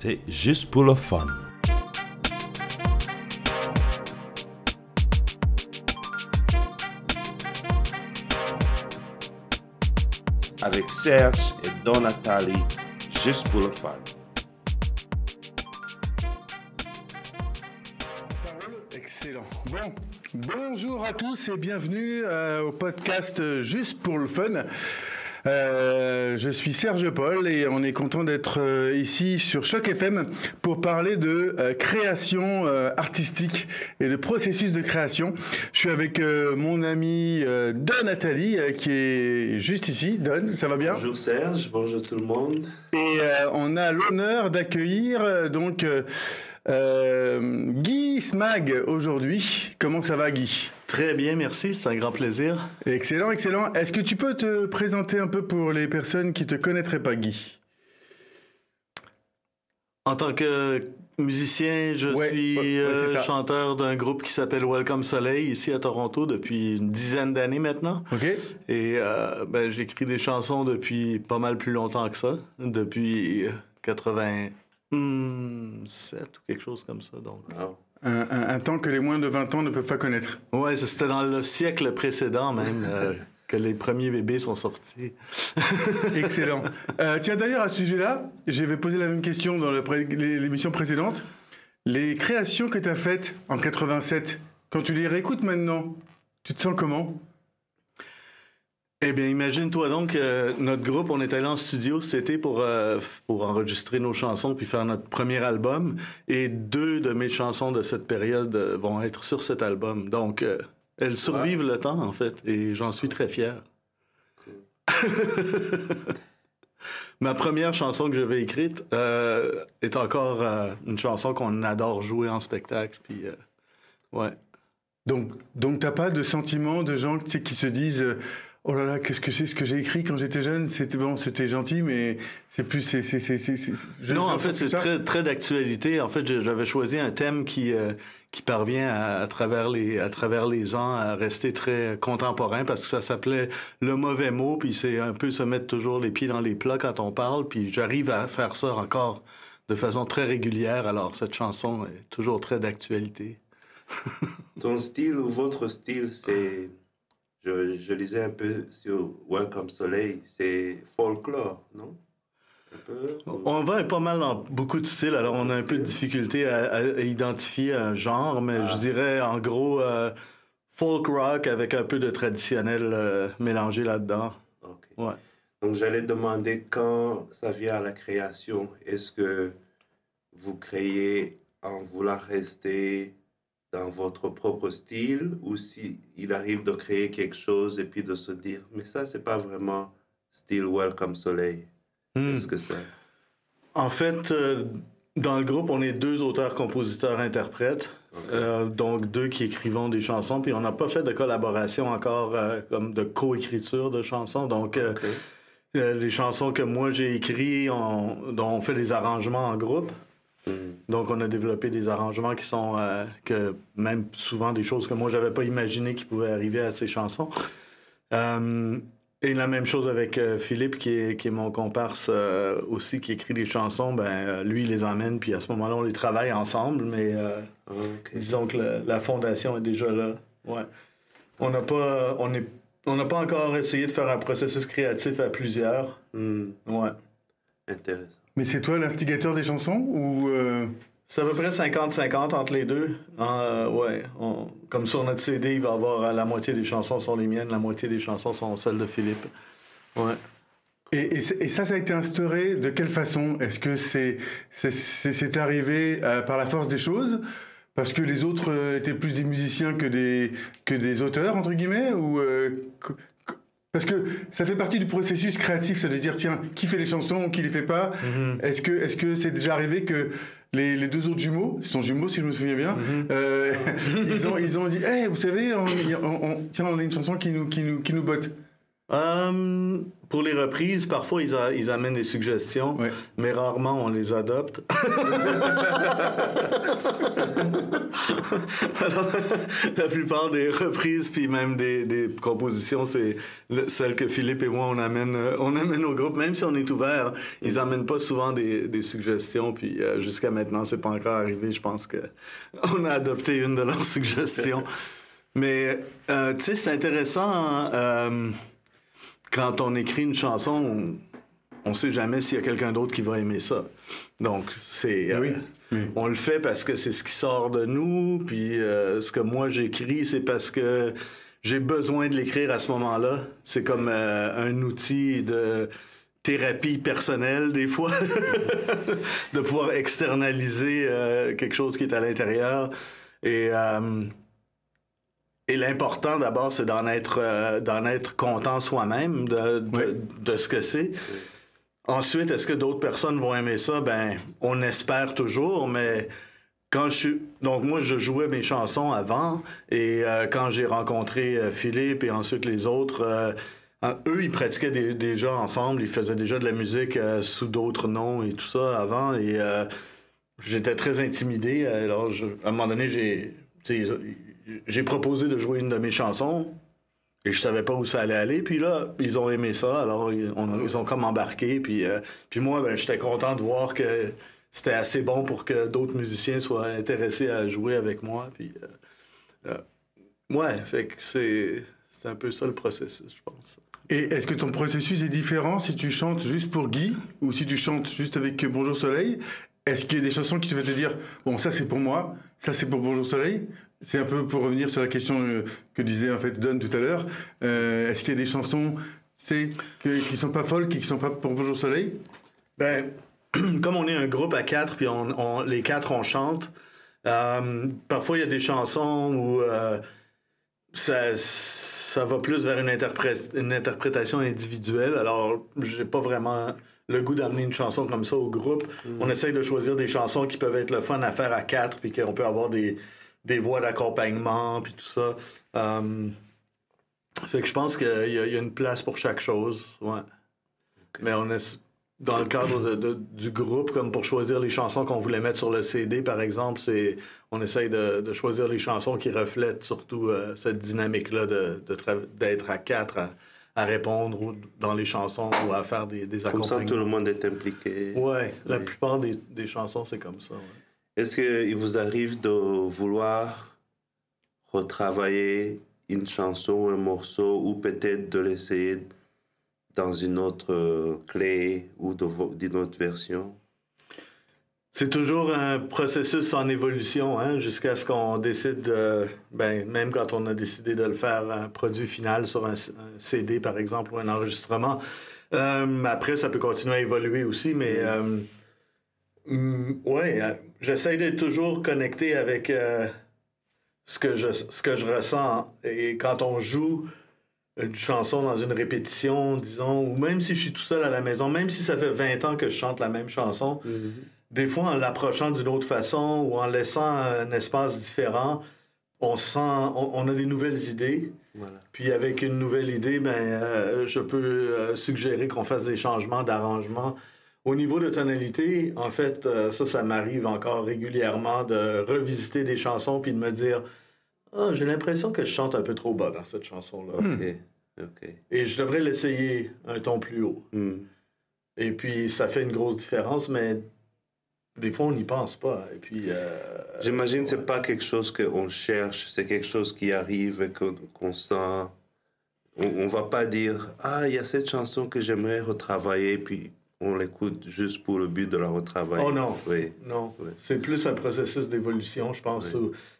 c'est juste pour le fun. Avec Serge et Don Nathalie, juste pour le fun. Excellent. Bon, bonjour à tous et bienvenue euh, au podcast euh, Juste pour le fun. Euh, je suis Serge Paul et on est content d'être euh, ici sur Choc FM pour parler de euh, création euh, artistique et de processus de création. Je suis avec mon ami Don Nathalie euh, qui est juste ici. Don, ça va bien? Bonjour Serge, bonjour tout le monde. Et on a l'honneur d'accueillir donc euh, Guy Smag aujourd'hui. Comment ça va Guy? Très bien, merci, c'est un grand plaisir. Excellent, excellent. Est-ce que tu peux te présenter un peu pour les personnes qui te connaîtraient pas Guy? En tant que musicien, je Ouais, suis ouais, euh, chanteur d'un groupe qui s'appelle Welcome Soleil ici à Toronto depuis une dizaine d'années maintenant. Ok Et euh, ben, j'écris des chansons depuis pas mal plus longtemps que ça, depuis euh, 87 ou quelque chose comme ça. Donc. un, un- un temps que les moins de 20 ans ne peuvent pas connaître. Ouais, ça, c'était dans le siècle précédent même euh, que les premiers bébés sont sortis. Excellent. Euh, tiens, d'ailleurs, à ce sujet-là, j'avais posé la même question dans pré- l'émission précédente. Les créations que tu as faites en 87, quand tu les réécoutes maintenant, tu te sens comment? Eh bien, imagine-toi donc, euh, notre groupe, on est allé en studio cet été pour, euh, pour enregistrer nos chansons puis faire notre premier album. Et deux de mes chansons de cette période euh, vont être sur cet album. Donc, euh, elles survivent le temps, en fait, et j'en suis très fier. Ma première chanson que j'avais écrite est encore une chanson qu'on adore jouer en spectacle. Puis, ouais. Donc, donc t'as pas de sentiment de gens qui se disent Oh là là, qu'est-ce que c'est ce que j'ai écrit quand j'étais jeune? C'était bon, c'était gentil, mais c'est plus. c'est c'est c'est c'est- non, en fait, c'est très, très d'actualité. En fait, j'avais choisi un thème qui, euh, qui parvient à, à travers les, à travers les ans à rester très contemporain parce que ça s'appelait Le mauvais mot, puis c'est un peu se mettre toujours les pieds dans les plats quand on parle, puis j'arrive à faire ça encore de façon très régulière. Alors, cette chanson est toujours très d'actualité. Ton style ou votre style, c'est. Je, je lisais un peu sur Welcome Soleil, c'est folklore, non? Un peu ou- On va pas mal dans beaucoup de styles, alors on a un peu de difficulté à, identifier un genre, mais je dirais en gros euh, folk rock avec un peu de traditionnel euh, mélangé là-dedans. Ok. Ouais. Donc j'allais demander quand ça vient à la création, est-ce que vous créez en voulant rester dans votre propre style ou si il arrive de créer quelque chose et puis de se dire mais ça c'est pas vraiment style Welcome Soleil. Hmm. Qu'est-ce que c'est En fait, euh, dans le groupe, on est deux auteurs, compositeurs, interprètes, euh, donc deux qui écrivons des chansons, puis on n'a pas fait de collaboration encore euh, comme de coécriture de chansons, donc les chansons que moi j'ai écrites, on, dont on fait les arrangements en groupe. Hmm. Donc, on a développé des arrangements qui sont, euh, que même souvent des choses que moi, j'avais pas imaginé qui pouvaient arriver à ces chansons. Euh, et la même chose avec euh, Philippe, qui est, qui est mon comparse aussi, qui écrit des chansons. Ben, lui, il les emmène, puis à ce moment-là, on les travaille ensemble, mais Ok. disons que la, la fondation est déjà là. Ouais. On n'a pas, on est, on n'a pas encore essayé de faire un processus créatif à plusieurs. Hmm. Ouais. Intéressant. Mais c'est toi l'instigateur des chansons ou euh, C'est à peu près 50-50 entre les deux. Euh, ouais. on- comme sur notre CD, il va avoir euh, la moitié des chansons sont les miennes, la moitié des chansons sont celles de Philippe. Ouais. Et, et, c'est- et ça, ça a été instauré de quelle façon? Est-ce que c'est c'est- arrivé euh, par la force des choses? Parce que les autres euh, étaient plus des musiciens que des que des auteurs entre guillemets ou euh, parce que ça fait partie du processus créatif, ça de dire tiens qui fait les chansons, qui les fait pas? Est-ce que est-ce que c'est déjà arrivé que les, les deux autres jumeaux, ce sont jumeaux si je me souviens bien, euh, ils ont ils ont dit Eh, vous savez on, on- on- tiens on a une chanson qui nous qui nous qui nous botte. Euh, pour les reprises, parfois ils, a- ils amènent des suggestions, mais rarement on les adopte. Alors, la plupart des reprises, puis même des, des compositions, c'est le- celles que Philippe et moi on amène, euh, on amène au groupe, même si on est ouvert. Ils amènent pas souvent des, des suggestions, puis euh, jusqu'à maintenant c'est pas encore arrivé. Je pense que on a adopté une de leurs suggestions. Mais euh, tu sais, c'est intéressant. hein, euh, quand on écrit une chanson, on, on sait jamais s'il y a quelqu'un d'autre qui va aimer ça. Donc, c'est. Oui, euh, oui. On le fait parce que c'est ce qui sort de nous, puis euh, ce que moi j'écris, c'est parce que j'ai besoin de l'écrire à ce moment-là. C'est comme euh, un outil de thérapie personnelle, des fois, de pouvoir externaliser quelque chose qui est à l'intérieur. Et. Et l'important d'abord, c'est d'en être, euh, d'en être content soi-même de, de, Oui. de ce que c'est. Ensuite, est-ce que d'autres personnes vont aimer ça? Ben, on espère toujours, mais quand je suis... Donc, moi, je jouais mes chansons avant, et euh, quand j'ai rencontré euh, Philippe et ensuite les autres, eux, ils pratiquaient des- déjà ensemble, ils faisaient déjà de la musique sous d'autres noms et tout ça avant, et j'étais très intimidé. Alors, je- à un moment donné, j'ai... j'ai proposé de jouer une de mes chansons et je savais pas où ça allait aller. Puis là, ils ont aimé ça. Alors, ils ont comme embarqué. Puis, euh, puis moi, ben, j'étais content de voir que c'était assez bon pour que d'autres musiciens soient intéressés à jouer avec moi. Puis, euh, euh, ouais, fait que c'est, c'est un peu ça le processus, je pense. Et est-ce que ton processus est différent si tu chantes juste pour Guy ou si tu chantes juste avec Bonjour Soleil? Est-ce qu'il y a des chansons qui te font te dire bon ça c'est pour moi, ça c'est pour Bonjour Soleil? C'est un peu pour revenir sur la question euh, que disait en fait Don tout à l'heure. Euh, est-ce qu'il y a des chansons c'est que, qui sont pas folles, qui sont pas pour Bonjour Soleil? Ben, comme on est un groupe à quatre, puis on, on- les quatre, on chante, euh, parfois il y a des chansons où euh, ça, ça va plus vers une, interpré- une interprétation individuelle. Alors, j'ai pas vraiment le goût d'amener une chanson comme ça au groupe. On essaye de choisir des chansons qui peuvent être le fun à faire à quatre, puis qu'on peut avoir des, des voix d'accompagnement, puis tout ça. Euh, fait que je pense qu'il y, a- il y a une place pour chaque chose, ouais. Mais on est dans le cadre de- de- du groupe, comme pour choisir les chansons qu'on voulait mettre sur le CD, par exemple, c'est on essaye de, de choisir les chansons qui reflètent surtout euh, cette dynamique-là d'être à quatre à, à répondre ou dans les chansons ou à faire des, des Comme ça, tout accompagnements. le monde est impliqué. Ouais, la Oui. plupart des, des chansons, c'est comme ça. ouais. Est-ce qu'il vous arrive de vouloir retravailler une chanson, un morceau, ou peut-être de l'essayer dans une autre euh, clé ou d'une autre version? C'est toujours un processus en évolution, hein, jusqu'à ce qu'on décide, de- ben, même quand on a décidé de le faire, un produit final sur un CD, par exemple, ou un enregistrement. Euh, après, ça peut continuer à évoluer aussi, mais euh, mm, ouais, euh, j'essaie d'être toujours connecté avec euh, ce, que je, ce que je ressens. Et quand on joue une chanson dans une répétition, disons, ou même si je suis tout seul à la maison, même si ça fait 20 ans que je chante la même chanson, des fois, en l'approchant d'une autre façon ou en laissant un espace différent, on sent, on, on a des nouvelles idées. Voilà. Puis avec une nouvelle idée, ben, euh, je peux suggérer qu'on fasse des changements d'arrangement. Au niveau de tonalité, en fait, euh, ça, ça m'arrive encore régulièrement de revisiter des chansons puis de me dire Ah, j'ai l'impression que je chante un peu trop bas dans cette chanson-là. Ok. Et je devrais l'essayer un ton plus haut. Hmm. Et puis, ça fait une grosse différence, mais des fois, on n'y pense pas. Et puis. euh, J'imagine que ce n'est pas quelque chose qu'on cherche, c'est quelque chose qui arrive et qu'on qu'on sent. On ne va pas dire Ah, il y a cette chanson que j'aimerais retravailler, puis on l'écoute juste pour le but de la retravailler. Oh non. Oui. Non, c'est plus un processus d'évolution, je pense.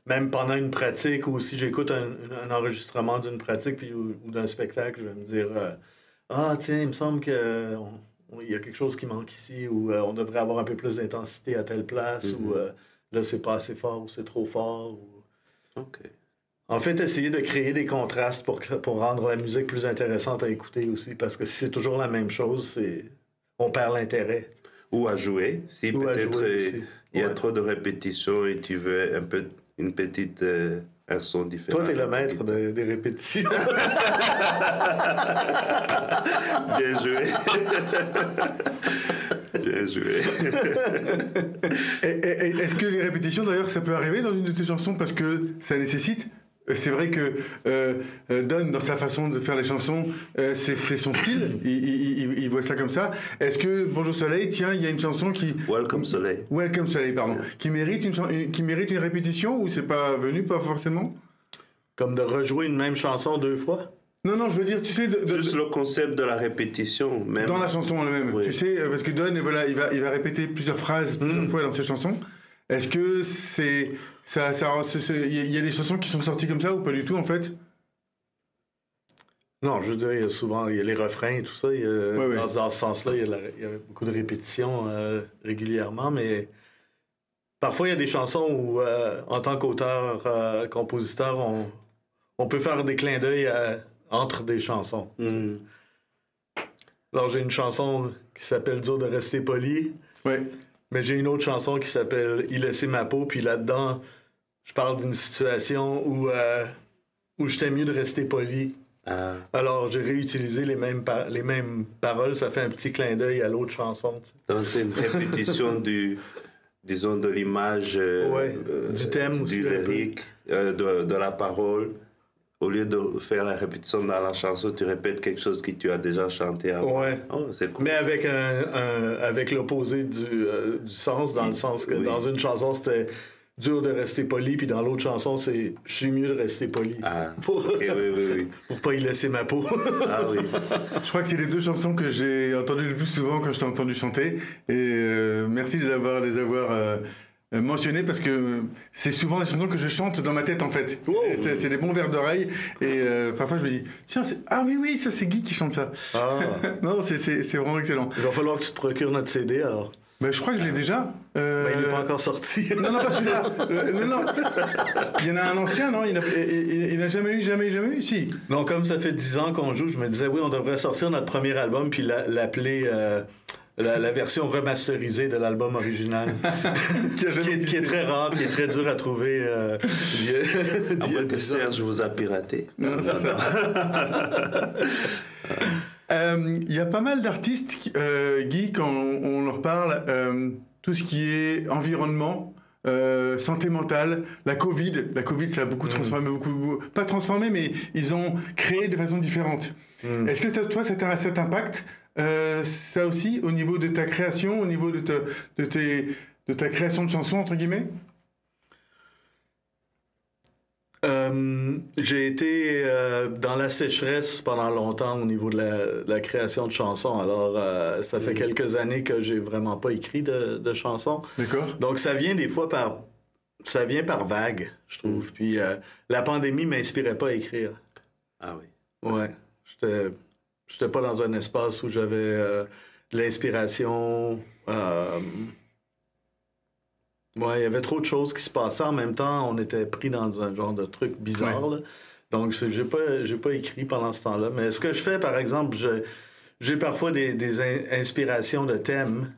Même pendant une pratique ou si j'écoute un, un enregistrement d'une pratique puis, ou, ou d'un spectacle, je vais me dire euh, Ah, tiens, il me semble qu'il y a quelque chose qui manque ici ou euh, on devrait avoir un peu plus d'intensité à telle place ou Mhm. euh, là, c'est pas assez fort ou c'est trop fort. ou- OK. En fait, essayer de créer des contrastes pour, que- pour rendre la musique plus intéressante à écouter aussi parce que si c'est toujours la même chose, c'est on perd l'intérêt. Ou à jouer, si peut-être euh, il y a Ouais. trop de répétitions et tu veux un peu, une petite euh, elles sont différentes. Toi, tu es le maître de- des répétitions. Bien joué. Bien joué. Est-ce que les répétitions, d'ailleurs, ça peut arriver dans une de tes chansons parce que ça nécessite C'est vrai que euh, euh, Don, dans sa façon de faire les chansons, euh, c'est c'est son style. Il, il- il- il voit ça comme ça. Est-ce que Bonjour Soleil, tiens, il y a une chanson qui. Welcome Soleil. Welcome Soleil, pardon. Qui mérite une, qui mérite une répétition ou c'est pas venu, pas forcément? Comme de rejouer une même chanson deux fois? Non, non, je veux dire, tu sais, de- de- Juste le concept de la répétition, même. dans la chanson elle-même. Oui. Tu sais, parce que Don, voilà, il va, il va répéter plusieurs phrases plusieurs Mm. fois dans ses chansons. Est-ce que c'est ça, il y a- des chansons qui sont sorties comme ça ou pas du tout en fait? Non, je veux dire, il y a souvent il y a les refrains et tout ça. il y a- Ouais, ouais. Dans, dans ce sens-là, il y, a la- il y a beaucoup de répétitions euh, régulièrement, mais parfois il y a des chansons où, euh, en tant qu'auteur, euh, compositeur, on, on peut faire des clins d'œil entre des chansons. Hmm. Alors j'ai une chanson qui s'appelle Dur de rester poli. Mais j'ai une autre chanson qui s'appelle Il laissait ma peau, puis là-dedans, je parle d'une situation où, euh, où j'étais mieux de rester poli. Ah, Alors, j'ai réutilisé les mêmes, les mêmes paroles. Ça fait un petit clin d'œil à l'autre chanson. tu sais. donc c'est une répétition du, disons, de l'image, euh, Ouais, euh, du thème aussi, du peu. lyrique, euh, de, de la parole. Au lieu de faire la répétition dans la chanson, tu répètes quelque chose que tu as déjà chanté avant. Ouais. Oh, c'est cool. Mais avec, un, un- avec l'opposé du, euh, du sens, dans le sens que Oui. dans une chanson, c'était dur de rester poli, puis dans l'autre chanson, c'est je suis mieux de rester poli. Ah, Pour, ok, oui, oui, oui. pour pas y laisser ma peau. Ah oui. Je crois que c'est les deux chansons que j'ai entendues le plus souvent quand je t'ai entendu chanter. Et euh, merci de les avoir, les avoir euh, euh, mentionnées parce que c'est souvent des chansons que je chante dans ma tête en fait. Wow. Et C'est des bons vers d'oreille. Et euh, parfois je me dis, tiens, ah oui, oui, ça c'est Guy qui chante ça. Ah. non, c'est- c'est c'est vraiment excellent. Il va falloir que tu te procures notre CD alors. Mais je crois que je l'ai déjà. Euh, Ben, il n'est pas encore sorti. Non, non, pas celui-là. Non, non. Il y en a un ancien, non? Il n'a il, il n'a jamais eu, jamais, jamais eu? Si. Non, comme ça fait 10 ans qu'on joue, je me disais, oui, on devrait sortir notre premier album puis la- l'appeler euh, la, la version remasterisée de l'album original. Qui est, qui est très rare, qui est très dur à trouver. euh, a- À moins que 10 ans. Serge vous a piraté. Non, ça. Euh, Il y a pas mal d'artistes, euh, Guy, quand on, on leur parle, euh, tout ce qui est environnement, euh, santé mentale, la Covid. La Covid, ça a beaucoup transformé, beaucoup, pas transformé, mais ils ont créé de façon différente. Mm. Est-ce que toi- ça t'a- ça t'impacte euh, ça aussi au niveau de ta création, au niveau de, ta- de, tes, de ta création de chansons, entre guillemets Euh, j'ai été euh, dans la sécheresse pendant longtemps au niveau de la, de la création de chansons. Alors, euh, ça fait quelques années que j'ai vraiment pas écrit de, de chansons. D'accord Donc, ça vient des fois par. Ça vient par vague, je trouve. Puis, euh, la pandémie m'inspirait pas à écrire. Ah oui. Ouais. J'étais, j'étais pas dans un espace où j'avais euh, de l'inspiration. euh, Ouais, il y avait trop de choses qui se passaient en même temps. On était pris dans un genre de truc bizarre. là. Donc, j'ai pas, j'ai pas écrit pendant ce temps-là. Mais ce que je fais, par exemple, j'ai parfois des, des in- inspirations de thèmes.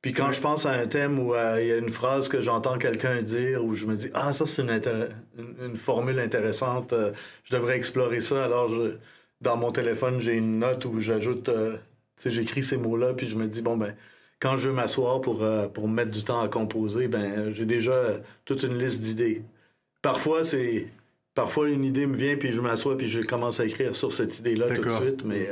Puis quand Ouais. je pense à un thème où euh, il y a une phrase que j'entends quelqu'un dire, où je me dis, ah, ça, c'est une, intér- une, une formule intéressante, euh, je devrais explorer ça. Alors, je, dans mon téléphone, j'ai une note où j'ajoute, euh, tu sais, j'écris ces mots-là, puis je me dis, bon, ben, quand je veux m'asseoir pour, euh, pour mettre du temps à composer, ben, euh, j'ai déjà euh, toute une liste d'idées. Parfois, c'est. Parfois, une idée me vient, puis je m'assois, puis je commence à écrire sur cette idée-là tout de suite, mais.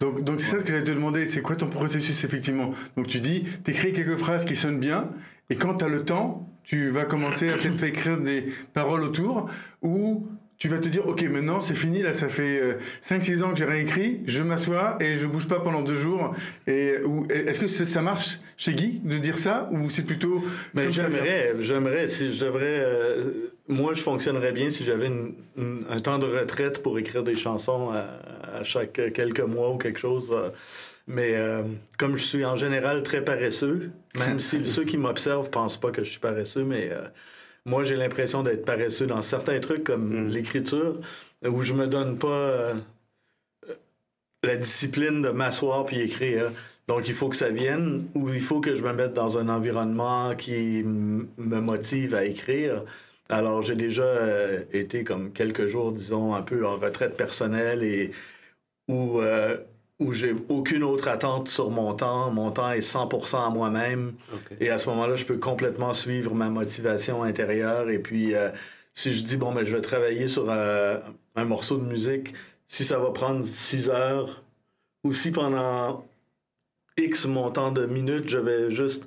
Donc, donc c'est ça que j'allais te demander, c'est quoi ton processus effectivement? Donc tu dis, tu écris quelques phrases qui sonnent bien, et quand tu as le temps, tu vas commencer à peut-être écrire des paroles autour, ou tu vas te dire, ok, maintenant c'est fini, là ça fait 5-6 ans que j'ai rien écrit, je m'assois et je bouge pas pendant deux jours. Et, ou, Est-ce que ça, marche chez Guy de dire ça, ou c'est plutôt... Mais j'aimerais, j'aimerais, si je devrais. euh, moi, je fonctionnerais bien si j'avais un temps de retraite pour écrire des chansons à, à chaque quelques mois ou quelque chose. euh, mais euh, comme je suis en général très paresseux, même si ceux qui m'observent pensent pas que je suis paresseux, mais euh, moi, j'ai l'impression d'être paresseux dans certains trucs comme Mm. l'écriture, où je me donne pas euh, la discipline de m'asseoir puis écrire. Donc, il faut que ça vienne ou il faut que je me mette dans un environnement qui me motive à écrire. Alors, j'ai déjà euh, été comme quelques jours, disons, un peu en retraite personnelle et où, euh, où j'ai aucune autre attente sur mon temps. Mon temps est 100% à moi-même. Et à ce moment-là, je peux complètement suivre ma motivation intérieure. Et puis, euh, si je dis, bon, mais je vais travailler sur un morceau de musique, si ça va prendre 6 heures ou si pendant X montant de minutes, je vais juste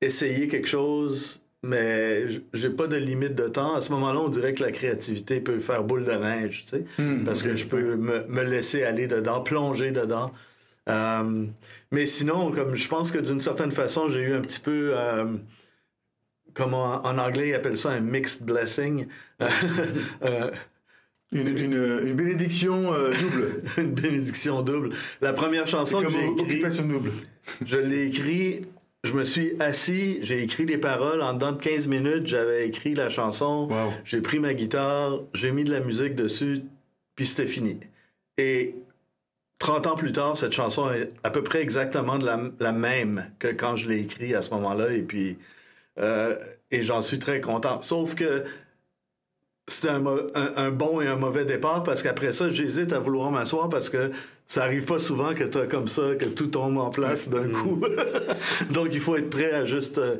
essayer quelque chose mais j'ai pas de limite de temps. À ce moment-là, on dirait que la créativité peut faire boule de neige, tu sais, hmm, parce que je peux me, laisser aller dedans, plonger dedans. Euh, mais sinon, comme je pense que d'une certaine façon, j'ai eu un petit peu, euh, comme en, anglais ils appellent ça un mixed blessing. Euh, une, une, bénédiction double. une bénédiction double. La première chanson que j'ai écrite, je l'ai écrite je me suis assis, j'ai écrit les paroles. En dedans de 15 minutes, j'avais écrit la chanson. J'ai pris ma guitare, j'ai mis de la musique dessus, puis c'était fini. Et 30 ans plus tard, cette chanson est à peu près exactement de la, même que quand je l'ai écrit à ce moment-là. Et puis, euh, et j'en suis très content. Sauf que c'était un, bon et un mauvais départ parce qu'après ça, j'hésite à vouloir m'asseoir parce que ça arrive pas souvent que tu as comme ça, que tout tombe en place d'un mm. coup. Donc, il faut être prêt à juste euh,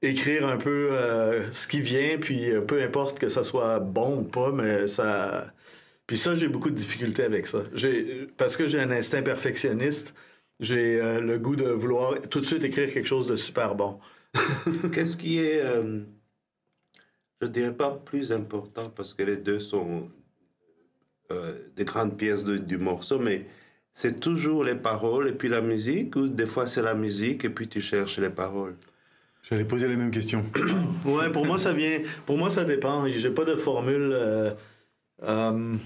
écrire un peu euh, ce qui vient, puis euh, peu importe que ça soit bon ou pas, mais ça. Puis ça, j'ai beaucoup de difficultés avec ça. Parce que j'ai un instinct perfectionniste, j'ai le goût de vouloir tout de suite écrire quelque chose de super bon. Qu'est-ce qui est je dirais pas plus important parce que les deux sont euh, des grandes pièces du morceau, mais c'est toujours les paroles et puis la musique, ou des fois c'est la musique et puis tu cherches les paroles? J'allais poser les mêmes questions. ouais, pour moi ça vient, pour moi ça dépend. J'ai pas de formule. Euh, euh,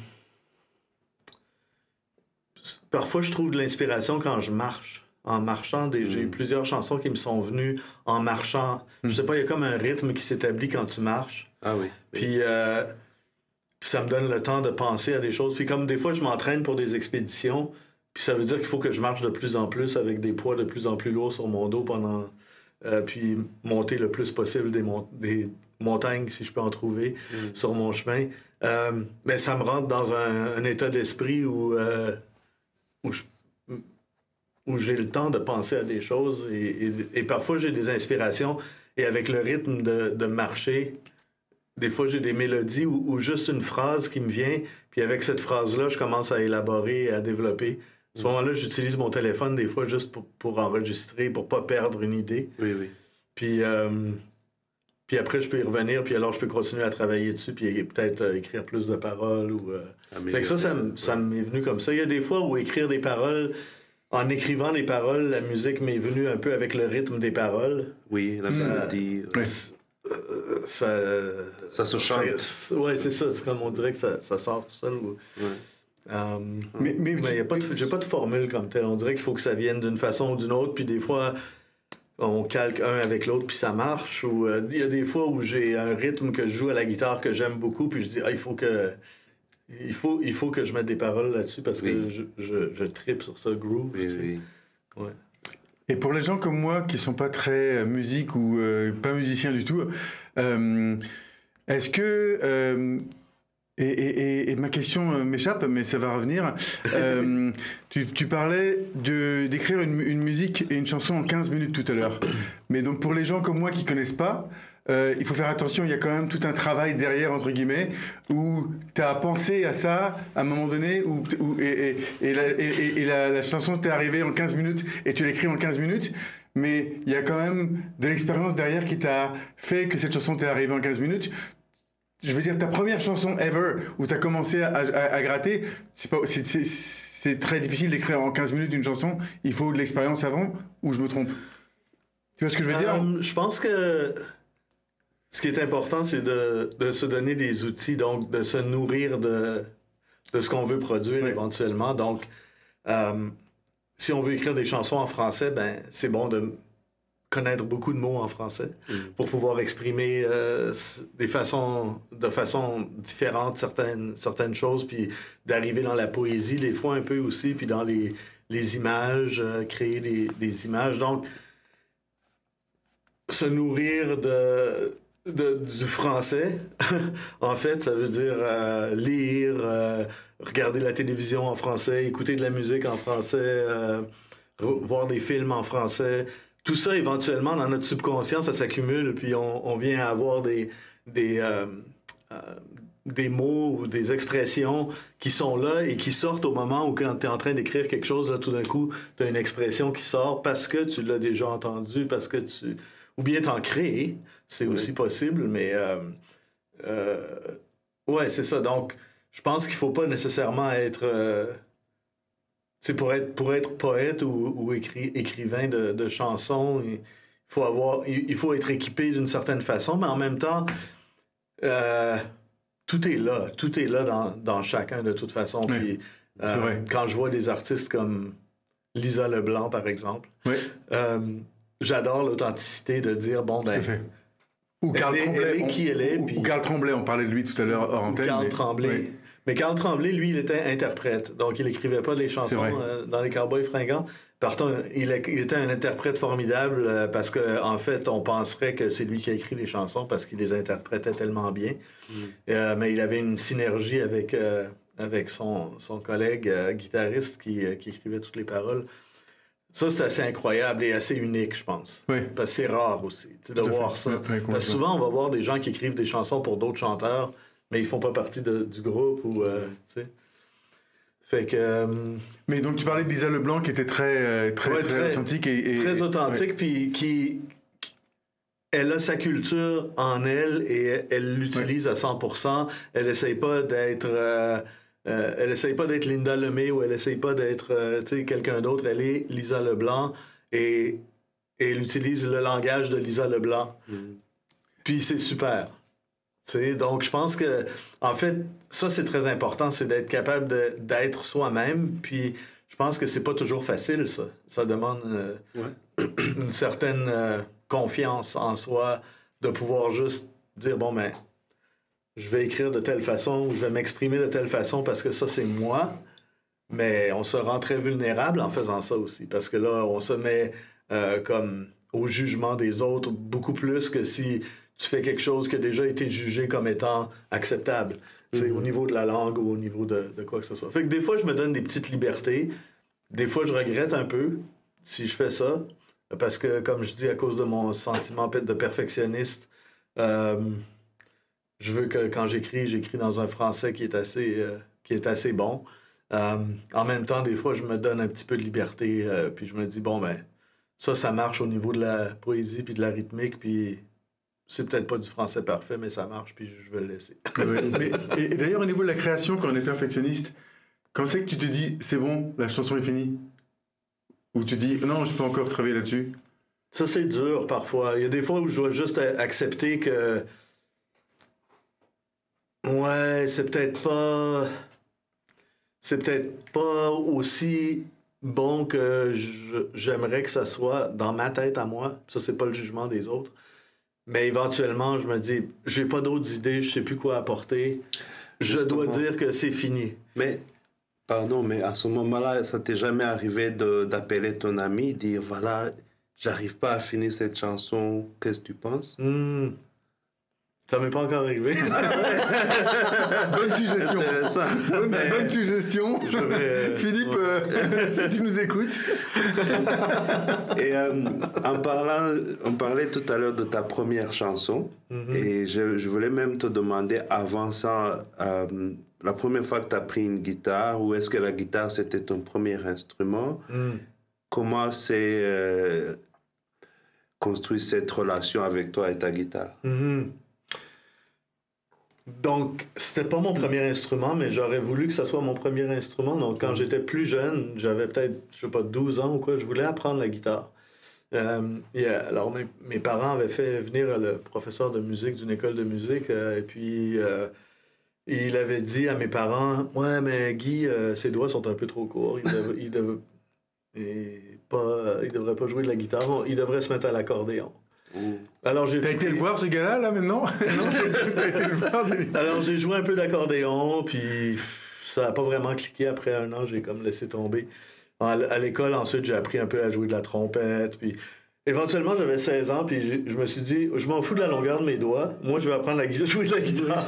parfois je trouve de l'inspiration quand je marche en marchant. J'ai eu mm. plusieurs chansons qui me sont venues en marchant. Je mm. sais pas, il y a comme un rythme qui s'établit quand tu marches. Ah oui. Euh, puis, ça me donne le temps de penser à des choses. Puis comme des fois, je m'entraîne pour des expéditions, puis ça veut dire qu'il faut que je marche de plus en plus avec des poids de plus en plus lourds sur mon dos pendant... Euh, puis monter le plus possible des, des montagnes, si je peux en trouver, mm. sur mon chemin. Euh, mais ça me rentre dans un, état d'esprit où, où je où j'ai le temps de penser à des choses et, parfois j'ai des inspirations et avec le rythme de, marcher, des fois j'ai des mélodies ou, juste une phrase qui me vient, puis avec cette phrase-là, je commence à élaborer et à développer. À ce moment-là, j'utilise mon téléphone des fois juste pour, enregistrer, pour pas perdre une idée. Oui, oui. Puis, euh, puis après, je peux y revenir, puis alors je peux continuer à travailler dessus, puis peut-être euh, écrire plus de paroles. Ou, euh. Fait que ça, ça, ça m'est venu comme ça. Il y a des fois où écrire des paroles, en écrivant les paroles, la musique m'est venue un peu avec le rythme des paroles. Oui, la mélodie. Euh, ça, ça se chante. Oui, c'est ça. C'est comme on dirait que ça, ça sort tout seul. Euh, mais il n'y a pas de, j'ai pas de formule comme telle. On dirait qu'il faut que ça vienne d'une façon ou d'une autre. Puis des fois, on calque un avec l'autre puis ça marche. Ou euh, il y a des fois où j'ai un rythme que je joue à la guitare que j'aime beaucoup. Puis je dis, ah, il faut que il faut, il faut que je mette des paroles là-dessus parce que je, je, je tripe sur ce groove. Ouais. Et pour les gens comme moi qui sont pas très euh, musique ou euh, pas musiciens du tout, euh, est-ce que et, et, et, ma question m'échappe, mais ça va revenir. tu, tu, parlais d'écrire une, une, musique et une chanson en 15 minutes tout à l'heure. Mais donc pour les gens comme moi qui connaissent pas, euh, il faut faire attention, il y a quand même tout un travail derrière, entre guillemets, où tu as pensé à ça à un moment donné, où, et, la, chanson t'est arrivée en 15 minutes et tu l'écris en 15 minutes, mais il y a quand même de l'expérience derrière qui t'a fait que cette chanson t'est arrivée en 15 minutes. Je veux dire, ta première chanson ever, où tu as commencé à, gratter, c'est très difficile d'écrire en 15 minutes une chanson, il faut de l'expérience avant, ou je me trompe? Tu vois ce que je veux dire? Euh, Je pense que ce qui est important, c'est de, se donner des outils, donc de se nourrir de, de ce qu'on veut produire éventuellement. Donc, euh, si on veut écrire des chansons en français, ben c'est bon de connaître beaucoup de mots en français mm. pour pouvoir exprimer euh, des façons, de façon différente certaines, certaines choses, puis d'arriver dans la poésie des fois un peu aussi, puis dans les, les images, euh, créer des, des images. Donc, se nourrir de du français. en fait, ça veut dire euh, lire, euh, regarder la télévision en français, écouter de la musique en français, euh, voir des films en français. Tout ça, éventuellement, dans notre subconscient, ça s'accumule, puis on, vient avoir des, des, des mots ou des expressions qui sont là et qui sortent au moment où quand tu es en train d'écrire quelque chose, là, tout d'un coup, tu as une expression qui sort parce que tu l'as déjà entendu, parce que tu... Ou bien t'en créer, c'est aussi possible, mais... Euh, euh, ouais, c'est ça. Donc, je pense qu'il faut pas nécessairement être... c'est euh, pour être, pour être poète ou, ou écrivain de, de chansons, il faut, avoir, il, faut être équipé d'une certaine façon, mais en même temps... Euh, tout est là. Tout est là dans, dans chacun de toute façon. Puis, euh, quand je vois des artistes comme Lisa Leblanc, par exemple, euh, j'adore l'authenticité de dire, bon, ben... Ou Carl Tremblay. qui elle est. Ou, Carl Tremblay, on parlait de lui tout à l'heure hors antenne. Carl Tremblay. Mais Carl Tremblay, lui, il était interprète. Donc, il écrivait pas les chansons euh, dans les Cowboys fringants. Partant, il, il, était un interprète formidable euh, parce qu'en en fait, on penserait que c'est lui qui a écrit les chansons parce qu'il les interprétait tellement bien. Mm. Euh, mais il avait une synergie avec, avec son, son collègue guitariste qui, qui, écrivait toutes les paroles. Ça, c'est assez incroyable et assez unique, je pense. Oui. Parce que c'est rare aussi de voir ça. parce que souvent, on va voir des gens qui écrivent des chansons pour d'autres chanteurs mais ils font pas partie du groupe ou euh. Fait que. Euh, mais donc tu parlais de Lisa Leblanc qui était très euh, très, très, authentique et, très authentique puis qui, elle a sa culture en elle et elle l'utilise à 100%. Elle essaye pas d'être elle essaye pas d'être Linda Lemay ou elle essaye pas d'être quelqu'un d'autre. Elle est Lisa Leblanc et, et, elle utilise le langage de Lisa Leblanc. Mm. Puis c'est super donc, je pense que, en fait, ça, c'est très important, c'est d'être capable d'être soi-même. Puis, je pense que c'est pas toujours facile, ça. Ça demande euh, une certaine euh, confiance en soi, de pouvoir juste dire, bon, ben, je vais écrire de telle façon, je vais m'exprimer de telle façon parce que ça, c'est moi. Mais on se rend très vulnérable en faisant ça aussi, parce que là, on se met euh, comme au jugement des autres beaucoup plus que si tu fais quelque chose qui a déjà été jugé comme étant acceptable. Au mhm. niveau de la langue ou au niveau de, quoi que ce soit. Fait que des fois, je me donne des petites libertés. Des fois, je regrette un peu si je fais ça. Parce que, comme je dis, à cause de mon sentiment de perfectionniste, euh, je veux que quand j'écris, j'écris dans un français qui est assez, euh, qui est assez bon. Euh, en même temps, des fois, je me donne un petit peu de liberté, puis je me dis, bon, ben, ça, ça marche au niveau de la poésie puis de la rythmique, puis c'est peut-être pas du français parfait, mais ça marche, puis je vais le laisser. et, d'ailleurs, au niveau de la création, quand on est perfectionniste, quand c'est que tu te dis, c'est bon, la chanson est finie? Ou tu dis, non, je peux encore travailler là-dessus? Ça, c'est dur parfois. Il y a des fois où je dois juste accepter que. Ouais, c'est peut-être pas. C'est peut-être pas aussi bon que j'aimerais que ça soit dans ma tête à moi. Ça, c'est pas le jugement des autres. Mais éventuellement, je me dis, j'ai pas d'autres idées, je sais plus quoi apporter. Je dois dire que c'est fini. Mais, pardon, mais à ce moment-là, ça t'est jamais arrivé d'appeler ton ami, dire, voilà, j'arrive pas à finir cette chanson, qu'est-ce que tu penses? Hmm. Ça m'est pas encore arrivé. bonne suggestion. Bonne, suggestion. Euh, Philippe, euh, si tu nous écoutes. et euh, en parlant, on parlait tout à l'heure de ta première chanson. Mm-hmm. Et je, voulais même te demander avant ça, la première fois que tu as pris une guitare, ou est-ce que la guitare c'était ton premier instrument? Mm. Comment s'est construit cette relation avec toi et ta guitare? Mm-hmm. Donc, c'était pas mon premier instrument, mais j'aurais voulu que ça soit mon premier instrument. Donc, quand j'étais plus jeune, j'avais peut-être, je sais pas, 12 ans ou quoi, je voulais apprendre la guitare. Euh, euh, alors, mes, parents avaient fait venir le professeur de musique d'une école de musique, euh, et puis il avait dit à mes parents Ouais, mais Guy, ses doigts sont un peu trop courts, il, il, pas, il devrait pas jouer de la guitare, il devrait se mettre à l'accordéon. Alors j'ai T'as été le voir ce gars-là là maintenant? Alors j'ai joué un peu d'accordéon, puis ça n'a pas vraiment cliqué. Après un an, j'ai comme laissé tomber. À l'école, ensuite, j'ai appris un peu à jouer de la trompette. Puis... éventuellement, j'avais 16 ans, puis je me suis dit, je m'en fous de la longueur de mes doigts. Moi, je vais apprendre à jouer de la guitare.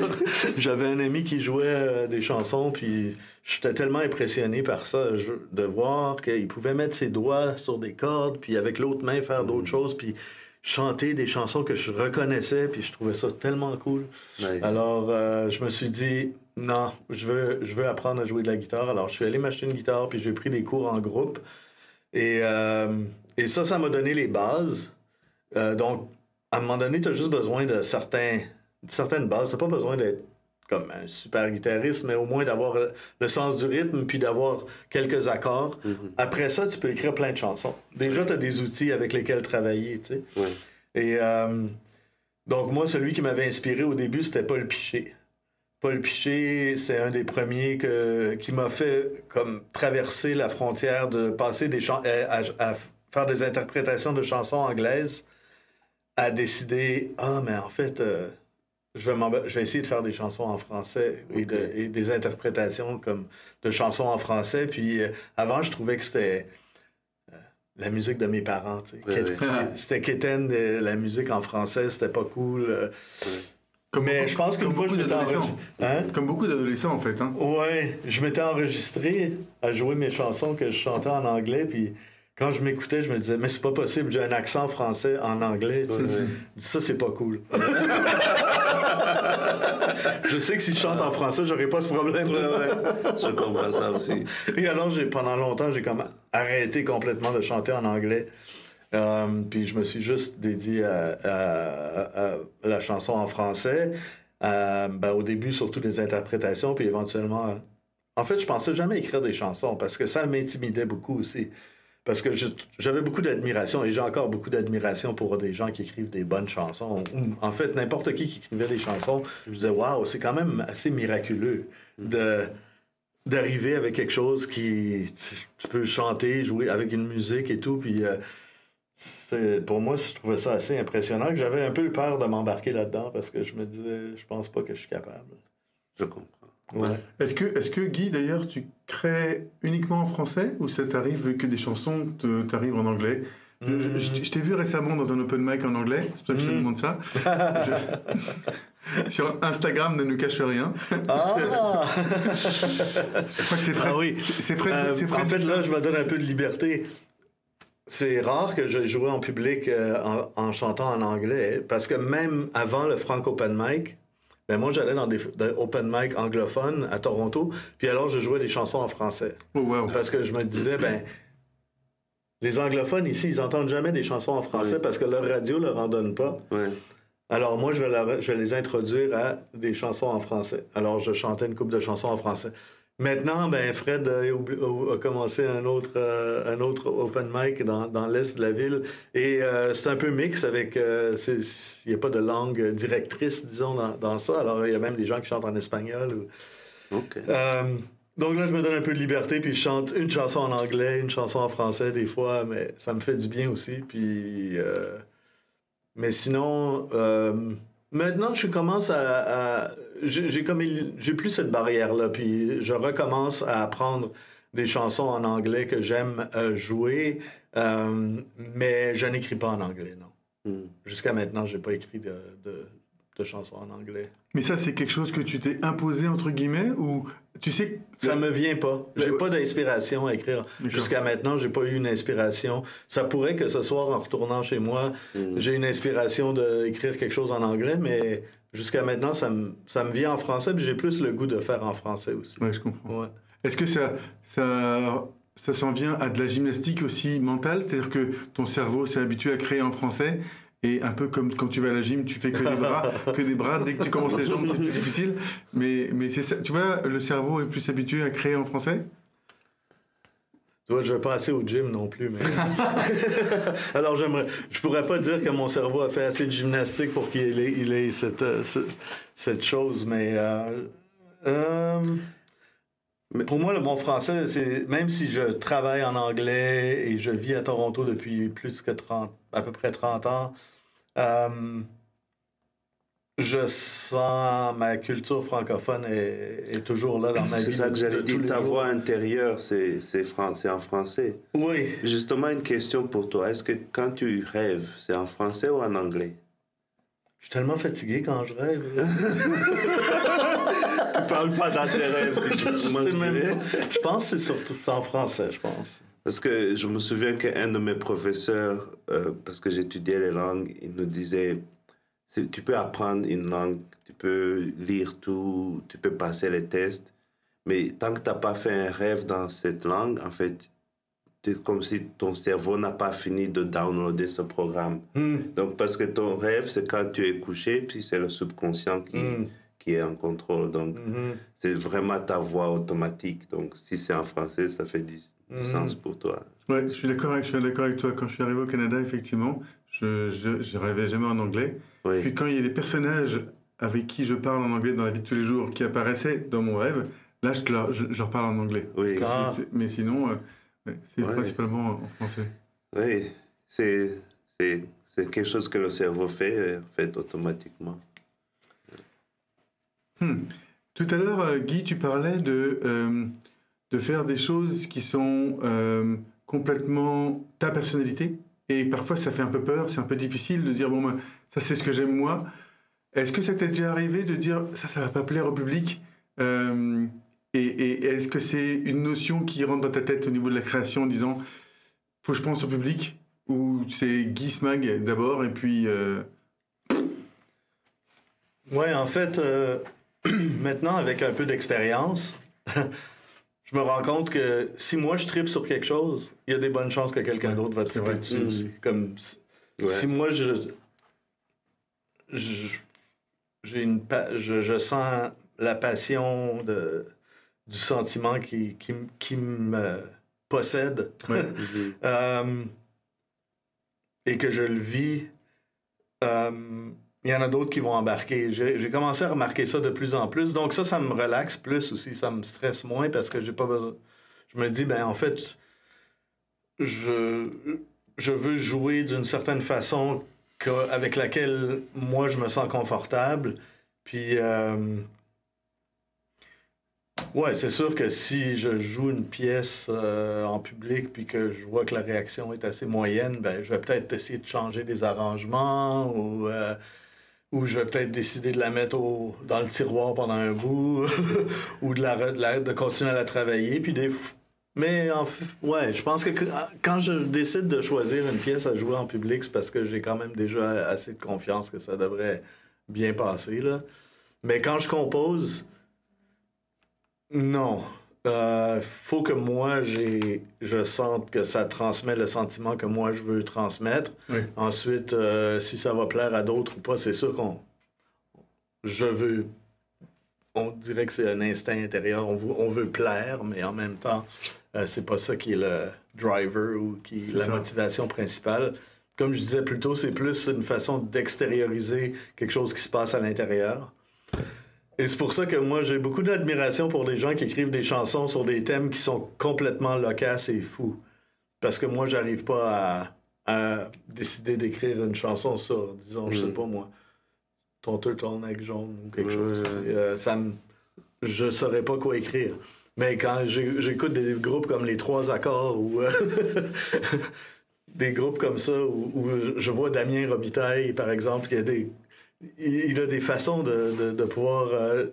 j'avais un ami qui jouait euh, des chansons, puis j'étais tellement impressionné par ça, de voir qu'il pouvait mettre ses doigts sur des cordes, puis avec l'autre main faire d'autres mm. choses, puis chanter des chansons que je reconnaissais, puis je trouvais ça tellement cool. Alors, euh, je me suis dit, non, je veux, je veux apprendre à jouer de la guitare. Alors, je suis allé m'acheter une guitare, puis j'ai pris des cours en groupe. Et, euh, et ça, ça m'a donné les bases. Euh, donc, à un moment donné, tu as juste besoin de certains, certaines bases. Tu pas besoin d'être comme un super guitariste, mais au moins d'avoir le sens du rythme puis d'avoir quelques accords. Mm-hmm. Après ça, tu peux écrire plein de chansons. Déjà, tu as des outils avec lesquels travailler, tu sais. Et euh, donc, moi, celui qui m'avait inspiré au début, c'était Paul Piché. Paul Piché, c'est un des premiers que, qui m'a fait comme traverser la frontière de passer des euh, à, faire des interprétations de chansons anglaises, à décider ah mais en fait euh, je vais, je vais essayer de faire des chansons en français et, des interprétations comme de chansons en français. Puis euh, avant, je trouvais que c'était euh, la musique de mes parents. C'était Kéten, euh, la musique en français, c'était pas cool. Comme mais je pense qu'une fois, je m'étais enregistré. Hein? Comme beaucoup d'adolescents, en fait. Hein? Ouais, je m'étais enregistré à jouer mes chansons que je chantais en anglais. Puis quand je m'écoutais, je me disais, mais c'est pas possible, j'ai un accent français en anglais. Ça, c'est pas cool. je sais que si je chante en français, j'aurais pas ce problème. je comprends ça aussi. Et alors, pendant longtemps, j'ai comme arrêté complètement de chanter en anglais. Euh, puis je me suis juste dédié à, la chanson en français. Euh, ben, au début, surtout des interprétations, puis éventuellement. En fait, je pensais jamais écrire des chansons parce que ça m'intimidait beaucoup aussi. Parce que j'avais beaucoup d'admiration et j'ai encore beaucoup d'admiration pour des gens qui écrivent des bonnes chansons. En fait, n'importe qui qui écrivait des chansons, je disais, waouh, c'est quand même assez miraculeux de d'arriver avec quelque chose qui tu peux chanter, jouer avec une musique et tout. Puis euh, pour moi, je trouvais ça assez impressionnant que j'avais un peu peur de m'embarquer là-dedans parce que je me disais, je pense pas que je suis capable. Je comprends. Est-ce que, est que Guy, d'ailleurs, tu uniquement en français ou ça t'arrive que des chansons t'arrivent en anglais? Je, t'ai vu récemment dans un open mic en anglais, c'est pour ça que je te hmm. demande ça. Sur Instagram, ne nous cache rien. Ah Je crois que c'est Fred. Ah oui. C'est Fred, euh, En fait, là, je me donne un peu de liberté. C'est rare que je joue en public euh, en, en, chantant en anglais, parce que même avant le Frank Open Mic, ben moi, j'allais dans des, open mic anglophones à Toronto, puis alors je jouais des chansons en français. Oh, parce que je me disais, ben, les anglophones ici, ils entendent jamais des chansons en français parce que leur radio leur en donne pas. Alors moi, je vais, je vais les introduire à des chansons en français. Alors je chantais une couple de chansons en français. Maintenant, ben, Fred a, commencé un autre, euh, un autre open mic dans, dans l'est de la ville. Et euh, c'est un peu mix avec. Euh, il n'y a pas de langue directrice, disons, dans, dans, ça. Alors, il y a même des gens qui chantent en espagnol. donc là, je me donne un peu de liberté, puis je chante une chanson en anglais, une chanson en français des fois, mais ça me fait du bien aussi. Puis. mais sinon. Maintenant, je commence à, j'ai comme j'ai plus cette barrière là, puis je recommence à apprendre des chansons en anglais que j'aime euh, jouer, euh, mais je n'écris pas en anglais, non. Hmm. Jusqu'à maintenant, j'ai pas écrit de, de chansons en anglais. Mais ça, c'est quelque chose que tu t'es imposé, entre guillemets, ou tu sais... Ça me vient pas. J'ai pas d'inspiration à écrire. Jusqu'à maintenant, j'ai pas eu une inspiration. Ça pourrait que ce soir, en retournant chez moi, mm. j'ai une inspiration d'écrire quelque chose en anglais, mais jusqu'à maintenant, ça me, ça me vient en français, puis j'ai plus le goût de faire en français aussi. Oui, je comprends. Est-ce que ça... ça... Ça s'en vient à de la gymnastique aussi mentale, c'est-à-dire que ton cerveau s'est habitué à créer en français et un peu comme quand tu vas à la gym, tu fais que des bras, que des bras. Dès que tu commences les jambes, c'est plus difficile. Mais, mais c'est ça. Tu vois, le cerveau est plus habitué à créer en français? Tu vois, je vais pas assez au gym non plus, mais... Alors, j'aimerais... Je pourrais pas dire que mon cerveau a fait assez de gymnastique pour qu'il ait, il ait cette, euh, cette, chose, mais... Euh, euh, pour moi, le mon français, c'est... Même si je travaille en anglais et je vis à Toronto depuis plus que 30... à peu près 30 ans, euh, je sens ma culture francophone est, toujours là dans ma vie. C'est ça que j'allais dire. Ta voix intérieure, c'est en français. Oui. Justement, une question pour toi. Est-ce que quand tu rêves, c'est en français ou en anglais? Je suis tellement fatigué quand je rêve. tu parles pas dans tes rêves. je, je pense que c'est surtout en français, je pense. Parce que je me souviens qu'un de mes professeurs, euh, parce que j'étudiais les langues, il nous disait tu peux apprendre une langue, tu peux lire tout, tu peux passer les tests, mais tant que tu n'as pas fait un rêve dans cette langue, en fait, c'est comme si ton cerveau n'a pas fini de downloader ce programme. Hmm. Donc, parce que ton rêve, c'est quand tu es couché, puis c'est le subconscient qui, hmm. qui est en contrôle. Donc, hmm. c'est vraiment ta voix automatique. Donc, si c'est en français, ça fait du, sens pour toi. Oui, je suis d'accord avec, avec toi. Quand je suis arrivé au Canada, effectivement, je, je, je rêvais jamais en anglais. Puis quand il y a des personnages avec qui je parle en anglais dans la vie de tous les jours qui apparaissaient dans mon rêve, là, je leur, je, leur parle en anglais. Oui. mais sinon, euh, c'est principalement en français. Oui, c'est quelque chose que le cerveau fait, euh, en fait, automatiquement. Hmm. Tout à l'heure, euh, Guy, tu parlais de, de faire des choses qui sont complètement ta personnalité. Et parfois, ça fait un peu peur, c'est un peu difficile de dire, bon, ben, ça c'est ce que j'aime moi. Est-ce que ça t'est déjà arrivé de dire, ça, ça va pas plaire au public euh, Et, est-ce que c'est une notion qui rentre dans ta tête au niveau de la création en disant, faut que je pense au public Ou c'est Guy Smag d'abord et puis... Euh... Ouais, en fait, euh, maintenant, avec un peu d'expérience, je me rends compte que si moi je tripe sur quelque chose, il y a des bonnes chances que quelqu'un d'autre va triper dessus mm. aussi. Comme si moi je, j'ai une je, sens la passion de, du sentiment qui, qui, qui me possède euh, et que je le vis. Euh, il y en a d'autres qui vont embarquer. J'ai commencé à remarquer ça de plus en plus. Donc ça, ça me relaxe plus aussi. Ça me stresse moins parce que j'ai pas besoin... Je me dis, ben en fait, je, je veux jouer d'une certaine façon avec laquelle moi, je me sens confortable. Puis... Euh, ouais, c'est sûr que si je joue une pièce euh, en public puis que je vois que la réaction est assez moyenne, ben, je vais peut-être essayer de changer des arrangements ou euh, ou je vais peut-être décider de la mettre dans le tiroir pendant un bout, ou de, la, de, continuer à la travailler. Puis des, mais en ouais, je pense que quand je décide de choisir une pièce à jouer en public, c'est parce que j'ai quand même déjà assez de confiance que ça devrait bien passer. Là. Mais quand je compose, non. Il euh, faut que moi, je sente que ça transmet le sentiment que moi, je veux transmettre. Ensuite, euh, si ça va plaire à d'autres ou pas, c'est sûr qu'on... Je veux... On dirait que c'est un instinct intérieur. On veut, on veut plaire, mais en même temps, euh, c'est pas ça qui est le driver ou qui est la motivation principale. Comme je disais plus tôt, c'est plus une façon d'extérioriser quelque chose qui se passe à l'intérieur. Et c'est pour ça que moi, j'ai beaucoup d'admiration pour les gens qui écrivent des chansons sur des thèmes qui sont complètement loquaces et fous. Parce que moi, j'arrive pas à, décider d'écrire une chanson sur, disons, je sais mm. pas moi, ton turtleneck jaune ou quelque chose. Euh, ça me... Je saurais pas quoi écrire. Mais quand j'écoute des groupes comme Les Trois Accords ou euh, des groupes comme ça, où, je vois Damien Robitaille, par exemple, qui a des il a des façons de, de, pouvoir euh,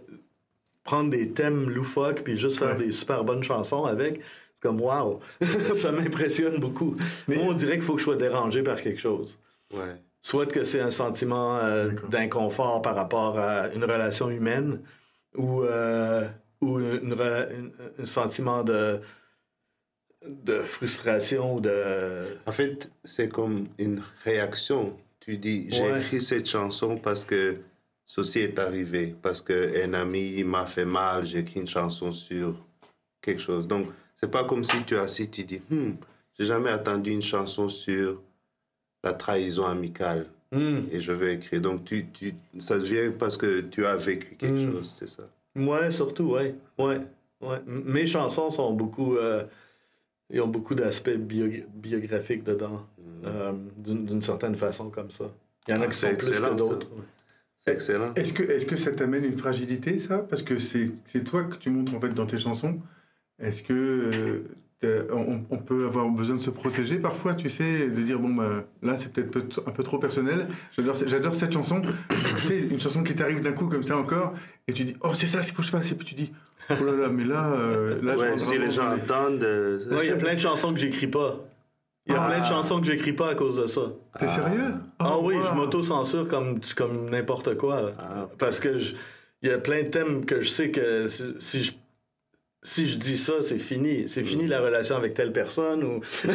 prendre des thèmes loufoques puis juste faire des super bonnes chansons avec. C'est comme waouh, ça m'impressionne beaucoup. Mais Moi, on dirait qu'il faut que je sois dérangé par quelque chose. Ouais. Soit que c'est un sentiment euh, d'inconfort par rapport à une relation humaine ou, euh, ou un sentiment de, de frustration ou de... En fait, c'est comme une réaction tu dis, j'ai écrit cette chanson parce que ceci est arrivé, parce qu'un ami m'a fait mal, j'ai écrit une chanson sur quelque chose. Donc, c'est pas comme si tu as assis, tu dis, hmm, j'ai jamais entendu une chanson sur la trahison amicale. Hmm. Et je vais écrire. Donc, tu, tu, ça vient parce que tu as vécu quelque hmm. chose, c'est ça? Ouais, surtout, ouais. ouais. ouais. Mes chansons sont beaucoup. Euh, ils ont beaucoup d'aspects biographiques dedans. Euh, d'une certaine façon comme ça. Il y en a qui sont plus que d'autres. excellent. Est-ce que, est que ça t'amène une fragilité, ça? Parce que c'est toi que tu montres en fait dans tes chansons. Est-ce que euh, on, peut avoir besoin de se protéger parfois, tu sais, de dire bon bah là c'est peut-être un peu trop personnel. J'adore cette chanson. tu sais, une chanson qui t'arrive d'un coup comme ça encore, et tu dis oh c'est ça, qu'il faut que je fasse, et puis tu dis oh là là, mais là, euh, là ouais, si les gens entendent. Euh, il y a plein de chansons que j'écis pas. Il y a plein de ah. chansons que j'écris pas à cause de ça. T'es sérieux? Ah, oui, je m'auto-censure comme, comme n'importe quoi. Ah, Parce que il y a plein de thèmes que je sais que si je si je dis ça, c'est fini. C'est fini la relation avec telle personne ou.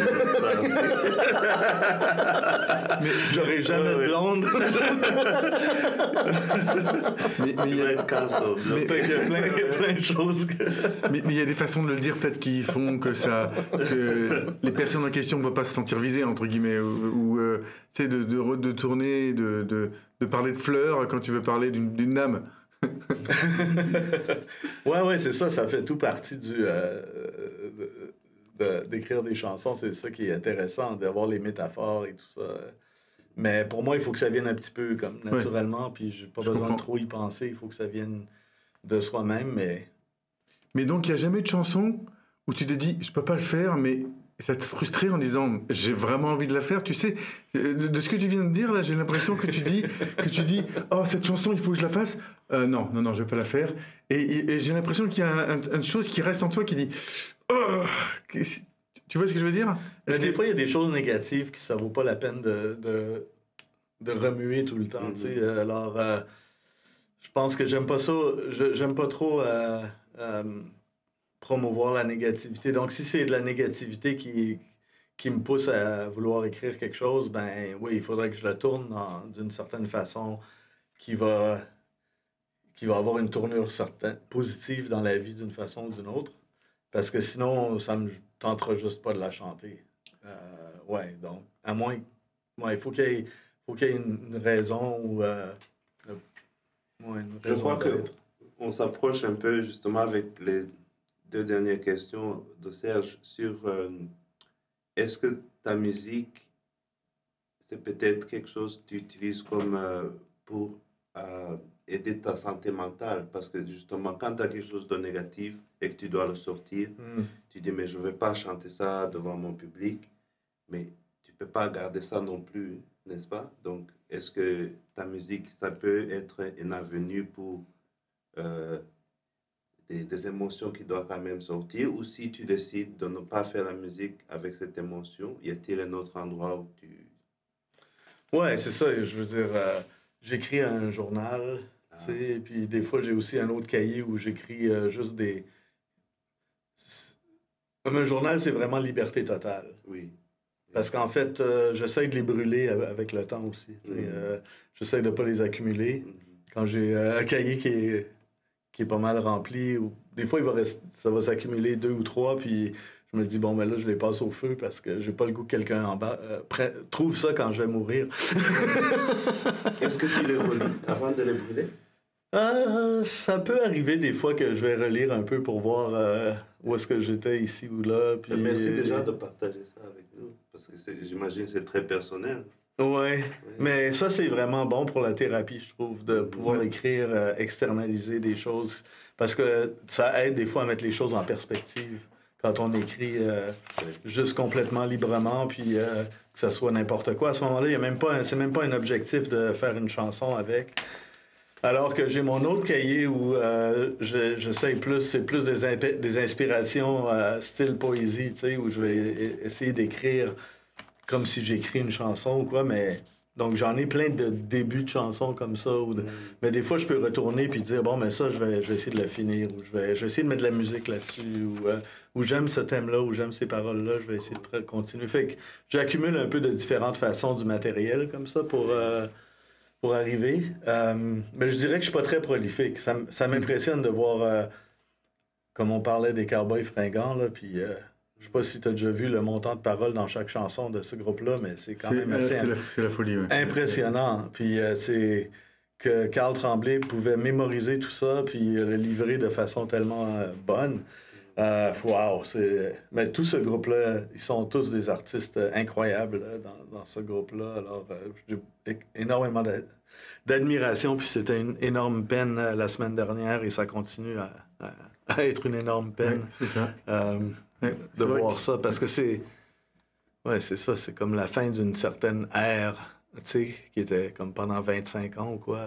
mais j'aurai jamais de blonde. mais, il y a plein, de choses. mais il y a des façons de le dire peut-être qui font que ça, que les personnes en question ne vont pas se sentir visées entre guillemets ou, euh, de, de, de, tourner, de, de, de parler de fleurs quand tu veux parler d'une âme. ouais, ouais, c'est ça. Ça fait tout partie du. Euh, d'écrire des chansons, c'est ça qui est intéressant, d'avoir les métaphores et tout ça. Mais pour moi, il faut que ça vienne un petit peu comme naturellement, puis j'ai pas besoin de trop y penser. Il faut que ça vienne de soi-même, mais. Mais donc, il n'y a jamais de chanson où tu te dis, je peux pas le faire, mais ça te frustrait en disant j'ai vraiment envie de la faire tu sais de, ce que tu viens de dire là j'ai l'impression que tu dis que tu dis oh cette chanson il faut que je la fasse. Euh, non non non je vais pas la faire. Et, j'ai l'impression qu'il y a une chose qui reste en toi qui dit oh, tu vois ce que je veux dire? Parce que des fois il y a des choses négatives qui ça vaut pas la peine de, de, de remuer tout le temps tu sais. Mm-hmm. alors euh, je pense que j'aime pas ça j'aime pas trop euh, promouvoir la négativité. Donc, si c'est de la négativité qui, qui me pousse à vouloir écrire quelque chose, ben oui, il faudrait que je la tourne d'une certaine façon qui va, qui va avoir une tournure certaine, positive dans la vie d'une façon ou d'une autre. Parce que sinon, ça me tentera juste pas de la chanter. Euh, ouais, donc, à moins. Ouais, il faut qu'il y, qu'il y ait une, raison ou. Euh, ouais, une raison je crois qu'on s'approche un peu justement avec les deux dernières questions de Serge sur euh, est-ce que ta musique, c'est peut-être quelque chose que tu utilises comme euh, pour euh, aider ta santé mentale? Parce que justement, quand tu as quelque chose de négatif et que tu dois le sortir, hmm. tu dis, mais je ne vais pas chanter ça devant mon public, mais tu ne peux pas garder ça non plus, n'est-ce pas? Donc, est-ce que ta musique, ça peut être une avenue pour des, émotions qui doivent quand même sortir, ou si tu décides de ne pas faire la musique avec cette émotion, y a-t-il un autre endroit où tu... Ouais, c'est ça, je veux dire, euh, j'écris un journal, ah. tu sais, et puis des fois j'ai aussi un autre cahier où j'écris euh, juste des... Comme un journal, c'est vraiment liberté totale. Oui. Parce qu'en fait, euh, j'essaie de les brûler avec le temps aussi. Mm-hmm. j'essaie de ne pas les accumuler. Mm-hmm. Quand j'ai un cahier qui est qui est pas mal rempli. Ou... Des fois, il va rester, ça va s'accumuler deux ou trois, puis je me dis, bon, ben là, je les passe au feu parce que j'ai pas le goût que quelqu'un en bas euh, trouve ça quand je vais mourir. Est-ce que tu les relis avant de les brûler? Euh, ça peut arriver des fois que je vais relire un peu pour voir euh, où est-ce que j'étais ici ou là. Puis... Merci déjà de partager ça avec nous, parce que j'imagine que c'est très personnel. Ouais, mais ça, c'est vraiment bon pour la thérapie, je trouve, de pouvoir écrire, euh, externaliser des choses. Parce que ça aide des fois à mettre les choses en perspective. Quand on écrit euh, juste complètement librement, puis euh, que ça soit n'importe quoi, à ce moment-là, il même pas, c'est même pas un objectif de faire une chanson avec. Alors que j'ai mon autre cahier où j'essaye plus, c'est plus des, des inspirations style poésie, tu sais, où je vais e-, essayer d'écrire comme si j'écris une chanson ou quoi, mais. Donc, j'en ai plein de débuts de chansons comme ça. Ou mm. Mais des fois, je peux retourner puis dire, bon, mais ça, je vais, je vais essayer de la finir. Ou je vais, je vais essayer de mettre de la musique là-dessus. Ou, euh, ou j'aime ce thème-là, ou j'aime ces paroles-là. Je vais essayer de continuer. Fait que j'accumule un peu de différentes façons du matériel comme ça pour, euh, pour arriver. Euh, mais je dirais que je suis pas très prolifique. Ça, ça m'impressionne de voir, comme on parlait des cowboys fringants, là, puis je sais pas si tu as déjà vu le montant de paroles dans chaque chanson de ce groupe-là, mais c'est quand même assez la, folie, impressionnant. Puis c'est euh, que Carl Tremblay pouvait mémoriser tout ça puis le livrer de façon tellement euh, bonne. Euh, wow, c'est. Mais tout ce groupe-là, ils sont tous des artistes incroyables là, dans, dans, ce groupe-là. Alors, euh, j'ai énormément d'admiration, puis c'était une énorme peine euh, la semaine dernière et ça continue à, à, être une énorme peine. c'est ça. De voir ça parce que c'est. Ouais, c'est ça, c'est comme la fin d'une certaine ère, tu sais, qui était comme pendant 25 ans ou quoi.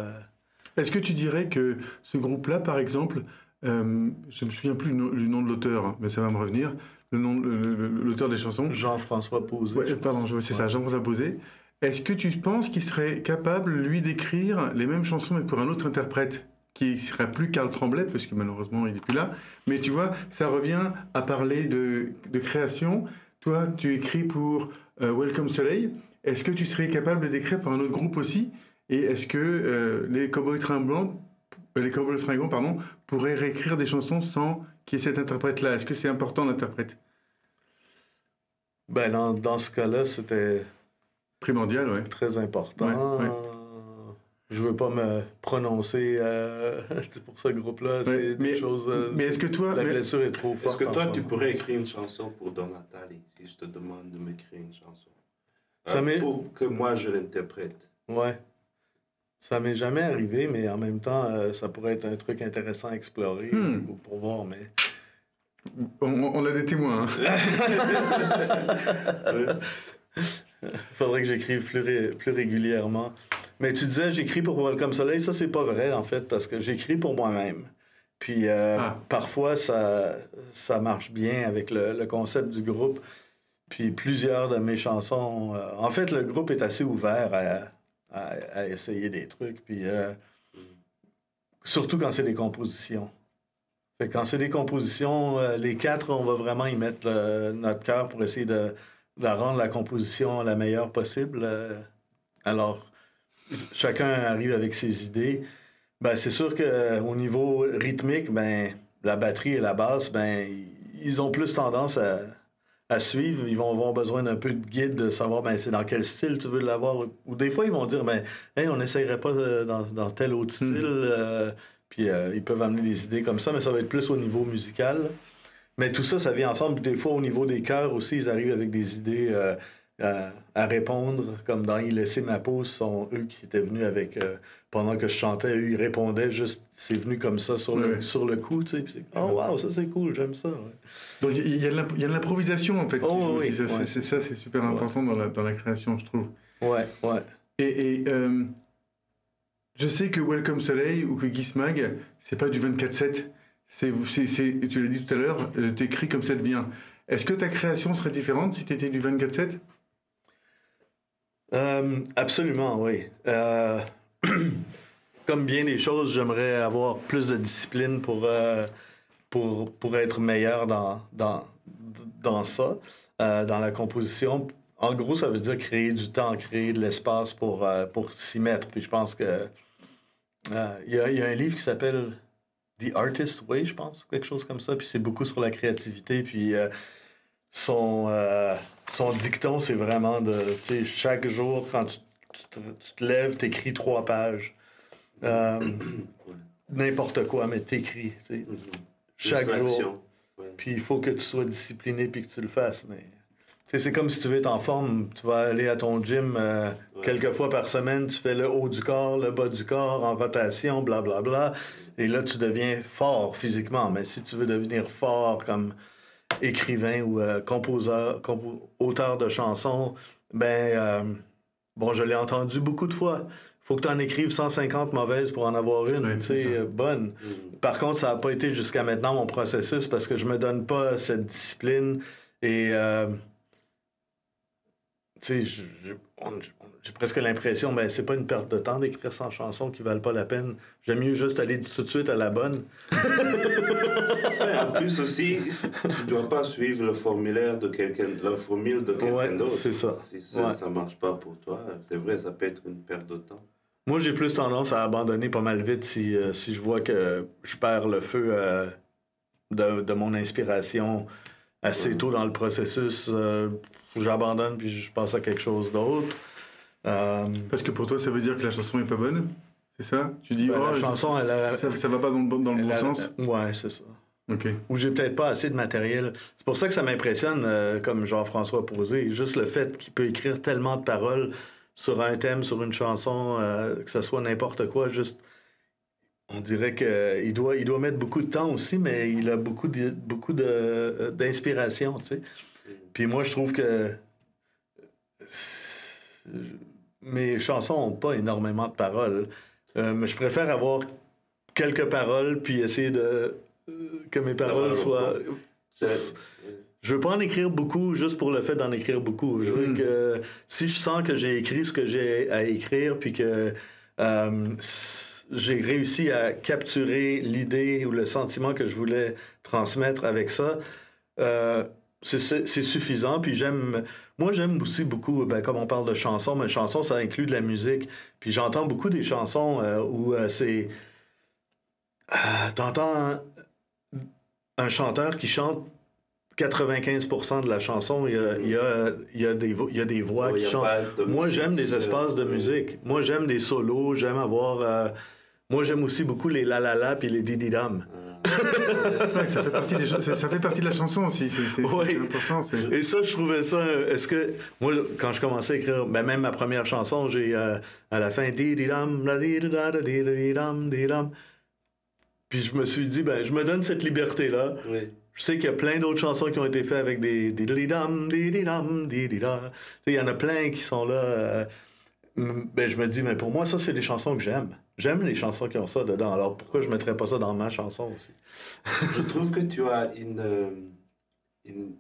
Est-ce que tu dirais que ce groupe-là, par exemple, euh, je ne me souviens plus du nom de l'auteur, hein, mais ça va me revenir. Le nom, l'auteur des chansons. Jean-François Posé. pardon, c'est ça, Jean-François Posé. Est-ce que tu penses qu'il serait capable, lui, d'écrire les mêmes chansons, mais pour un autre interprète? Qui serait plus Carl Tremblay, parce que malheureusement, il n'est plus là. Mais tu vois, ça revient à parler de, de création. Toi, tu écris pour euh, Welcome Soleil. Est-ce que tu serais capable d'écrire pour un autre groupe aussi? Et est-ce que euh, les Cowboys Tremblants euh, les Cowboys Fringants, pardon, pourraient réécrire des chansons sans qu'il y ait cet interprète-là? Est-ce que c'est important l'interprète? Ben, dans, dans ce cas-là, c'était. Primordial, oui. Très important. Ouais, Je veux pas me prononcer euh, pour ce groupe-là. C'est des choses. Euh, mais est-ce que toi. La blessure est trop forte. Est-ce que toi, tu pourrais écrire une chanson pour Don Nathalie si je te demande de m'écrire une chanson? Ça Pour que moi, je l'interprète. Ouais. Ça m'est jamais arrivé, mais en même temps, euh, ça pourrait être un truc intéressant à explorer hmm. ou pour voir, mais... On, a des témoins. Hein. Faudrait que j'écrive plus, plus régulièrement. Mais tu disais, j'écris pour Welcome Soleil. Ça, c'est pas vrai, en fait, parce que j'écris pour moi-même. Puis euh, ah. parfois, ça, ça marche bien avec le, le, concept du groupe. Puis plusieurs de mes chansons... Euh, en fait, le groupe est assez ouvert à à, essayer des trucs. Puis, euh, surtout quand c'est des compositions. Fait quand c'est des compositions, les quatre, on va vraiment y mettre notre cœur pour essayer de, rendre la composition la meilleure possible. Alors, chacun arrive avec ses idées. Ben, c'est sûr qu'au niveau rythmique, ben, la batterie et la basse, ben, ils ont plus tendance à, à suivre. Ils vont avoir besoin d'un peu de guide, de savoir ben, c'est dans quel style tu veux l'avoir. Ou des fois, ils vont dire ben, hey, on n'essayerait pas euh, dans, dans, tel autre hmm. style. Euh, puis euh, ils peuvent amener des idées comme ça, mais ça va être plus au niveau musical. Mais tout ça, ça vient ensemble. Des fois, au niveau des chœurs aussi, ils arrivent avec des idées à, répondre. Comme dans Il laissait ma peau, ce sont eux qui étaient venus avec. pendant que je chantais, eux, ils répondaient juste. C'est venu comme ça sur, le, sur le coup, tu sais. oh, wow, ça c'est cool, j'aime ça. Donc il y a de l'improvisation en fait. Oh, oui, c'est ça, c'est super important dans, la, dans la création, je trouve. Ouais, ouais. Et, et euh, je sais que Welcome Soleil ou que Gizmag, c'est pas du 24-7. C'est, tu l'as dit tout à l'heure, euh, t'écris comme ça devient. Est-ce que ta création serait différente si tu étais du 24-7 euh, Absolument, oui. comme bien des choses, j'aimerais avoir plus de discipline pour pour, pour être meilleur dans, dans, dans ça, euh, dans la composition. En gros, ça veut dire créer du temps, créer de l'espace pour, euh, pour s'y mettre. Puis je pense que euh, il y, a, y, a, un livre qui s'appelle The Artist Way, je pense, quelque chose comme ça. Puis c'est beaucoup sur la créativité. Puis son, son dicton, c'est vraiment de, tu sais, chaque jour, quand tu, tu te, lèves, tu écris trois pages. N'importe quoi, mais t'écris. Mm chaque jour. Puis il faut que tu sois discipliné puis que tu le fasses. Mais c'est comme si tu veux être en forme, tu vas aller à ton gym euh, quelques fois par semaine, tu fais le haut du corps, le bas du corps en rotation, blablabla. Bla, bla, et là, tu deviens fort physiquement. Mais si tu veux devenir fort comme écrivain ou euh, composeur, auteur de chansons, ben, euh, bon, je l'ai entendu beaucoup de fois faut que tu en écrives 150 mauvaises pour en avoir une, tu sais, bonne. Mm. Par contre, ça n'a pas été jusqu'à maintenant mon processus parce que je me donne pas cette discipline et euh, tu sais, j'ai presque l'impression, mais ben, c'est pas une perte de temps d'écrire 100 chansons qui valent pas la peine. J'aime mieux juste aller tout de suite à la bonne. en plus aussi, tu dois pas suivre le formulaire de quelqu'un, la formule de quelqu'un d'autre. c'est ça. Si ça, ne marche pas pour toi, c'est vrai, ça peut être une perte de temps. Moi, j'ai plus tendance à abandonner pas mal vite si, euh, si je vois que je perds le feu euh, de, de, mon inspiration assez tôt dans le processus. Euh, j'abandonne puis je passe à quelque chose d'autre. Parce que pour toi, ça veut dire que la chanson est pas bonne? C'est ça? Tu dis, ben, oh, la chanson, elle ça, ça, va pas dans, dans le bon sens? Ouais, c'est ça. Ou j'ai peut-être pas assez de matériel. C'est pour ça que ça m'impressionne, euh, comme Jean-François Posé, juste le fait qu'il peut écrire tellement de paroles sur un thème, sur une chanson, euh, que ce soit n'importe quoi, juste. On dirait qu'il doit, il doit mettre beaucoup de temps aussi, mais il a beaucoup beaucoup de, d'inspiration, tu sais. Puis moi, je trouve que mes chansons n'ont pas énormément de paroles. Euh, mais je préfère avoir quelques paroles puis essayer de que mes paroles soient. Je veux pas en écrire beaucoup juste pour le fait d'en écrire beaucoup. Je veux hmm. que si je sens que j'ai écrit ce que j'ai à écrire puis que euh, j'ai réussi à capturer l'idée ou le sentiment que je voulais transmettre avec ça, euh, c'est suffisant. Puis j'aime. Moi, j'aime aussi beaucoup, ben, comme on parle de chansons, mais chansons, ça inclut de la musique. Puis j'entends beaucoup des chansons euh, où c'est. T'entends un chanteur qui chante 95% de la chanson, il y a, il y a, il y a, des, il y a des voix qui chantent. Moi, j'aime des espaces de musique. Moi, j'aime des solos. J'aime avoir. Euh, moi, j'aime aussi beaucoup les la la la puis les didi dam. ça, fait partie des, ça, fait partie de la chanson aussi. C'est oui. important. Et ça, je trouvais ça. Est-ce que. Moi, quand je commençais à écrire, ben, même ma première chanson, j'ai euh, à la fin. Didi dam, la didi dam, didi dam. Puis je me suis dit, ben, je me donne cette liberté-là. Je sais qu'il y a plein d'autres chansons qui ont été faites avec des des dam dam Il y en a plein qui sont là. Euh, ben, je me dis, mais pour moi, ça, c'est les chansons que j'aime. J'aime les chansons qui ont ça dedans. Alors pourquoi je ne mettrais pas ça dans ma chanson aussi? je trouve que tu as une, euh, une,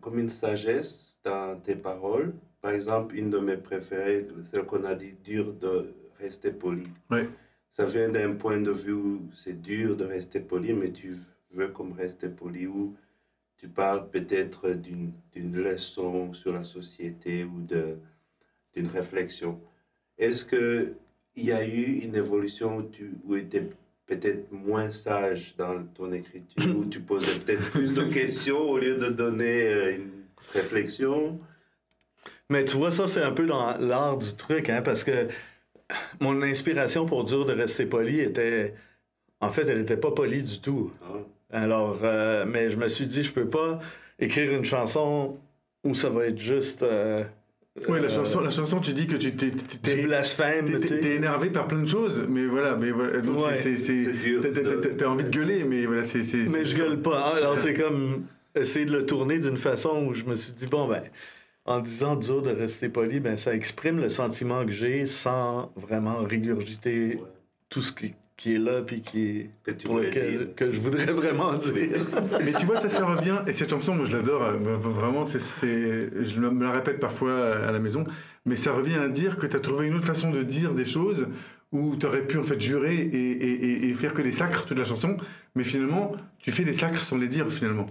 comme une sagesse dans tes paroles. Par exemple, une de mes préférées, celle qu'on a dit, dur de rester poli. Oui ça vient d'un point de vue où c'est dur de rester poli, mais tu veux comme rester poli, ou tu parles peut-être d'une leçon sur la société ou d'une réflexion. Est-ce qu'il y a eu une évolution où tu où étais peut-être moins sage dans ton écriture, où tu posais peut-être plus de questions au lieu de donner euh, une réflexion? Mais tu vois, ça, c'est un peu dans l'art du truc, hein, parce que mon inspiration pour dur de rester poli était. En fait, elle n'était pas polie du tout. Ah. Alors, euh, mais je me suis dit, je peux pas écrire une chanson où ça va être juste. Euh, oui, la chanson, la chanson, tu dis que tu t'es, t'es, blasphème, t'es, énervé par plein de choses, mais voilà, mais voilà, donc c'est, c'est, dur. T'as, envie de gueuler, mais voilà, c'est, Mais je gueule pas. Alors c'est comme essayer de le tourner d'une façon où je me suis dit bon ben, en disant dur de rester poli, ben, ça exprime le sentiment que j'ai sans vraiment régurgiter tout ce qui, qui, est là puis qui est que, pour lequel, que je voudrais vraiment dire. Mais tu vois, ça, ça revient, et cette chanson, moi je l'adore, euh, vraiment, c'est, je me la répète parfois à la maison, mais ça revient à dire que tu as trouvé une autre façon de dire des choses où tu aurais pu en fait jurer et, et, et, faire que des sacres toute la chanson, mais finalement, tu fais des sacres sans les dire finalement.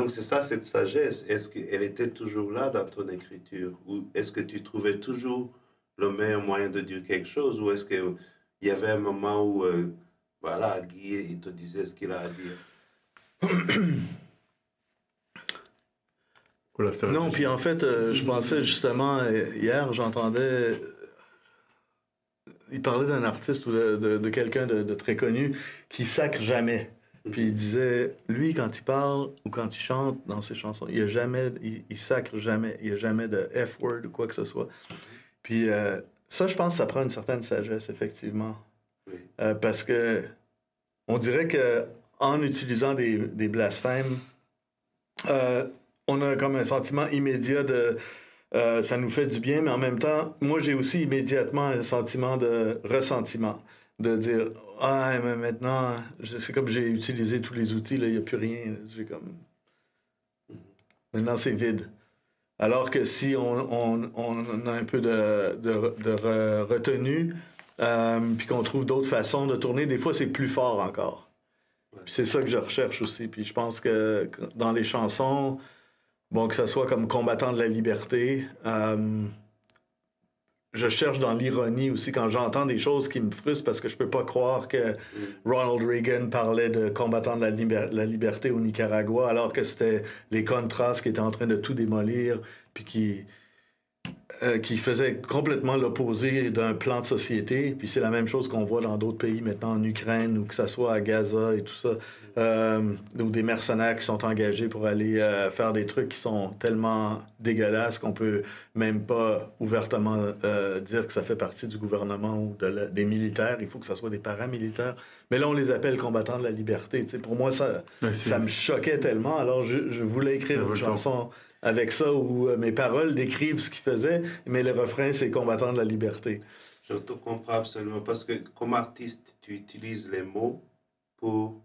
Donc c'est ça, cette sagesse. Est-ce qu'elle était toujours là dans ton écriture? Ou est-ce que tu trouvais toujours le meilleur moyen de dire quelque chose? Ou est-ce qu'il y avait un moment où, euh, voilà, Guy, il te disait ce qu'il a à dire? Non, puis en fait, euh, je pensais justement, euh, hier, j'entendais il parlait d'un artiste ou de, quelqu'un de, de, très connu qui sacre jamais. Puis il disait, lui, quand il parle ou quand il chante dans ses chansons, il y a jamais, il, sacre jamais, il n'y a jamais de F-word ou quoi que ce soit. Puis euh, ça, je pense que ça prend une certaine sagesse, effectivement. Euh, parce que on dirait que en utilisant des, des blasphèmes, euh, on a comme un sentiment immédiat de ça nous fait du bien, mais en même temps, moi j'ai aussi immédiatement un sentiment de ressentiment de dire Ah, mais maintenant, c'est comme j'ai utilisé tous les outils, là, il n'y a plus rien. comme. Maintenant, c'est vide. Alors que si on, a un peu de, de, retenue, euh, puis qu'on trouve d'autres façons de tourner, des fois, c'est plus fort encore. c'est ça que je recherche aussi. Puis je pense que dans les chansons, bon, que ce soit comme combattant de la liberté, euh, je cherche dans l'ironie aussi quand j'entends des choses qui me frustrent parce que je peux pas croire que Ronald Reagan parlait de combattants de la, liberté au Nicaragua alors que c'était les Contras qui étaient en train de tout démolir puis qui euh, qui faisait complètement l'opposé d'un plan de société. Puis c'est la même chose qu'on voit dans d'autres pays maintenant, en Ukraine, ou que ce soit à Gaza et tout ça. Euh, ou des mercenaires qui sont engagés pour aller euh, faire des trucs qui sont tellement dégueulasses qu'on peut même pas ouvertement dire que ça fait partie du gouvernement ou de des militaires. Il faut que ce soit des paramilitaires. Mais là, on les appelle combattants de la liberté. pour moi, ça, ça me choquait tellement. Alors, je, je voulais écrire une chanson avec ça où euh, mes paroles décrivent ce qu'il faisait, mais le refrain, c'est combattant de la liberté. Je te comprends absolument parce que comme artiste, tu utilises les mots pour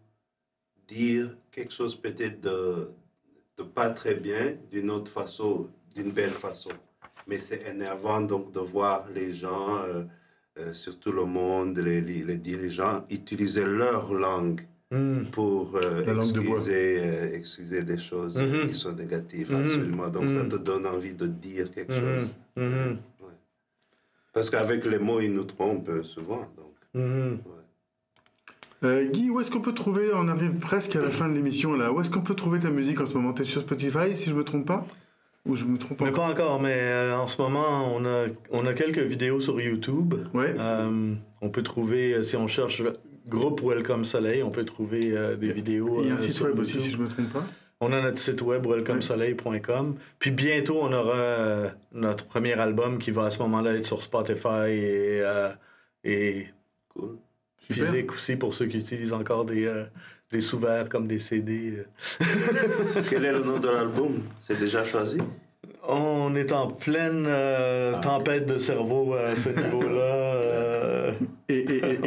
dire quelque chose peut-être de, pas très bien d'une autre façon, d'une belle façon. Mais c'est énervant donc de voir les gens, euh, euh, surtout le monde, les, les dirigeants, utiliser leur langue Hmm. pour euh, excuser, euh, excuser, des choses hmm. qui sont négatives, hmm. absolument. Donc ça te donne envie de dire quelque chose. Parce qu'avec les mots, ils nous trompent souvent. Donc, euh, Guy, où est-ce qu'on peut trouver, on arrive presque à la fin de l'émission là, où est-ce qu'on peut trouver ta musique en ce moment? Tu es sur Spotify, si je me trompe pas? Ou je me trompe Mais pas encore, mais en ce moment, on a, on a quelques vidéos sur YouTube. Ouais. on peut trouver, si on cherche groupe Welcome Soleil, on peut trouver euh, des vidéos. Il y a un euh, site web aussi, si je ne me trompe pas. On a notre site web welcomesoleil.com. Puis bientôt, on aura euh, notre premier album qui va à ce moment-là être sur Spotify et, et physique aussi pour ceux qui utilisent encore des, des sous-verts comme des CD. Quel est le nom de l'album? C'est déjà choisi? On est en pleine ah, tempête de cerveau à ce niveau-là. Et, et, et,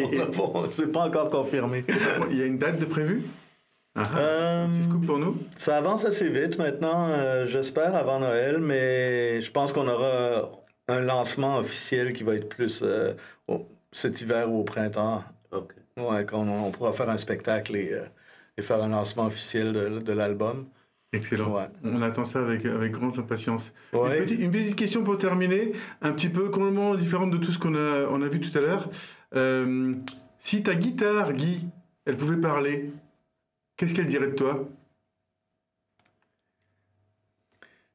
c'est pas encore confirmé. Il y a une date de prévue? Ah, ah. euh, pour nous Ça avance assez vite maintenant, euh, j'espère, avant Noël, mais je pense qu'on aura un lancement officiel qui va être plus euh, cet hiver ou au printemps. OK. Ouais, quand on, pourra faire un spectacle et, faire un lancement officiel de, de l'album. Excellent. On attend ça avec, avec grande impatience. Une, petite, question pour terminer, un petit peu complètement différente de tout ce qu'on a, on a vu tout à l'heure. Euh, si ta guitare, Guy, elle pouvait parler, qu'est-ce qu'elle dirait de toi?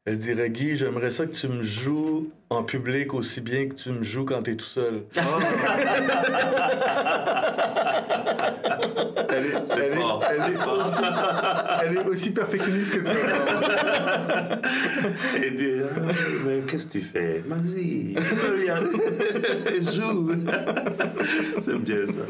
Elle dirait Guy, j'aimerais ça que tu me joues en public aussi bien que tu me joues quand tu es tout seul. Ah. elle, est, aussi, perfectionniste que toi. Et mais qu'est-ce que tu fais? Vas-y, joue. C'est bien ça.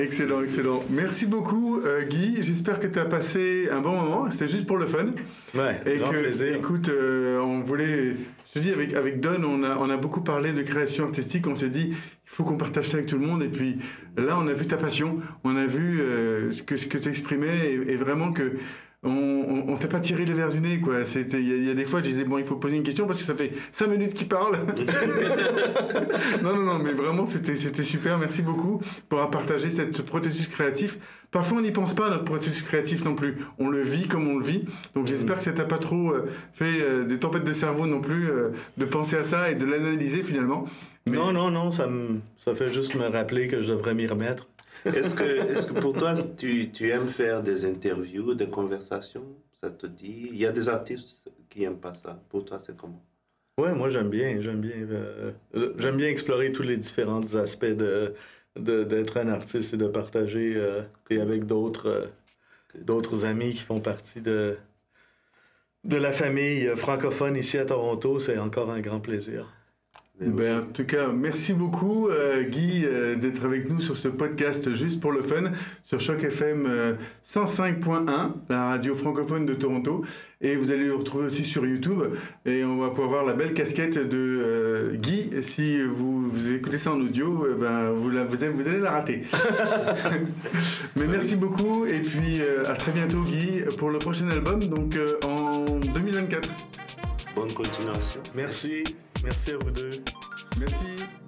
Excellent, excellent. Merci beaucoup, euh, Guy. J'espère que tu as passé un bon moment. C'était juste pour le fun. Ouais, et grand plaisir. Écoute, euh, on voulait. Je te dis, avec, avec Don, on a, on a beaucoup parlé de création artistique. On s'est dit, il faut qu'on partage ça avec tout le monde. Et puis là, on a vu ta passion. On a vu euh, ce que, ce que tu exprimais et, et vraiment que on, on, t'a pas tiré les verres du nez, quoi. C'était, il y, a des fois, je disais bon, il faut poser une question parce que ça fait cinq minutes qu'il parle. non, non, non, mais vraiment, c'était, c'était super. Merci beaucoup pour partager ce processus créatif. Parfois, on n'y pense pas notre processus créatif non plus. On le vit comme on le vit. Donc, j'espère que ça t'a pas trop euh, fait euh, des tempêtes de cerveau non plus, euh, de penser à ça et de l'analyser finalement. Non, non, non, ça, me, ça fait juste me rappeler que je devrais m'y remettre. Est-ce que, est que pour toi, tu, tu, aimes faire des interviews, des conversations? Ça te dit? Il y a des artistes qui n'aiment pas ça. Pour toi, c'est comment? Ouais, moi j'aime bien, j'aime bien, euh, euh, j'aime bien explorer tous les différents aspects de, d'être un artiste et de partager euh, et avec d'autres, d'autres amis qui font partie de, de la famille francophone ici à Toronto. C'est encore un grand plaisir. Ben, en tout cas, merci beaucoup euh, Guy euh, d'être avec nous sur ce podcast juste pour le fun sur Choc FM 105.1, euh, la radio francophone de Toronto. Et vous allez le retrouver aussi sur YouTube. Et on va pouvoir voir la belle casquette de Guy. Si vous, vous, écoutez ça en audio, ben, vous, la, vous, allez, la rater. Mais merci beaucoup. Et puis à très bientôt Guy pour le prochain album, donc en 2024. Bonne continuation. Merci. Merci à vous deux. Merci.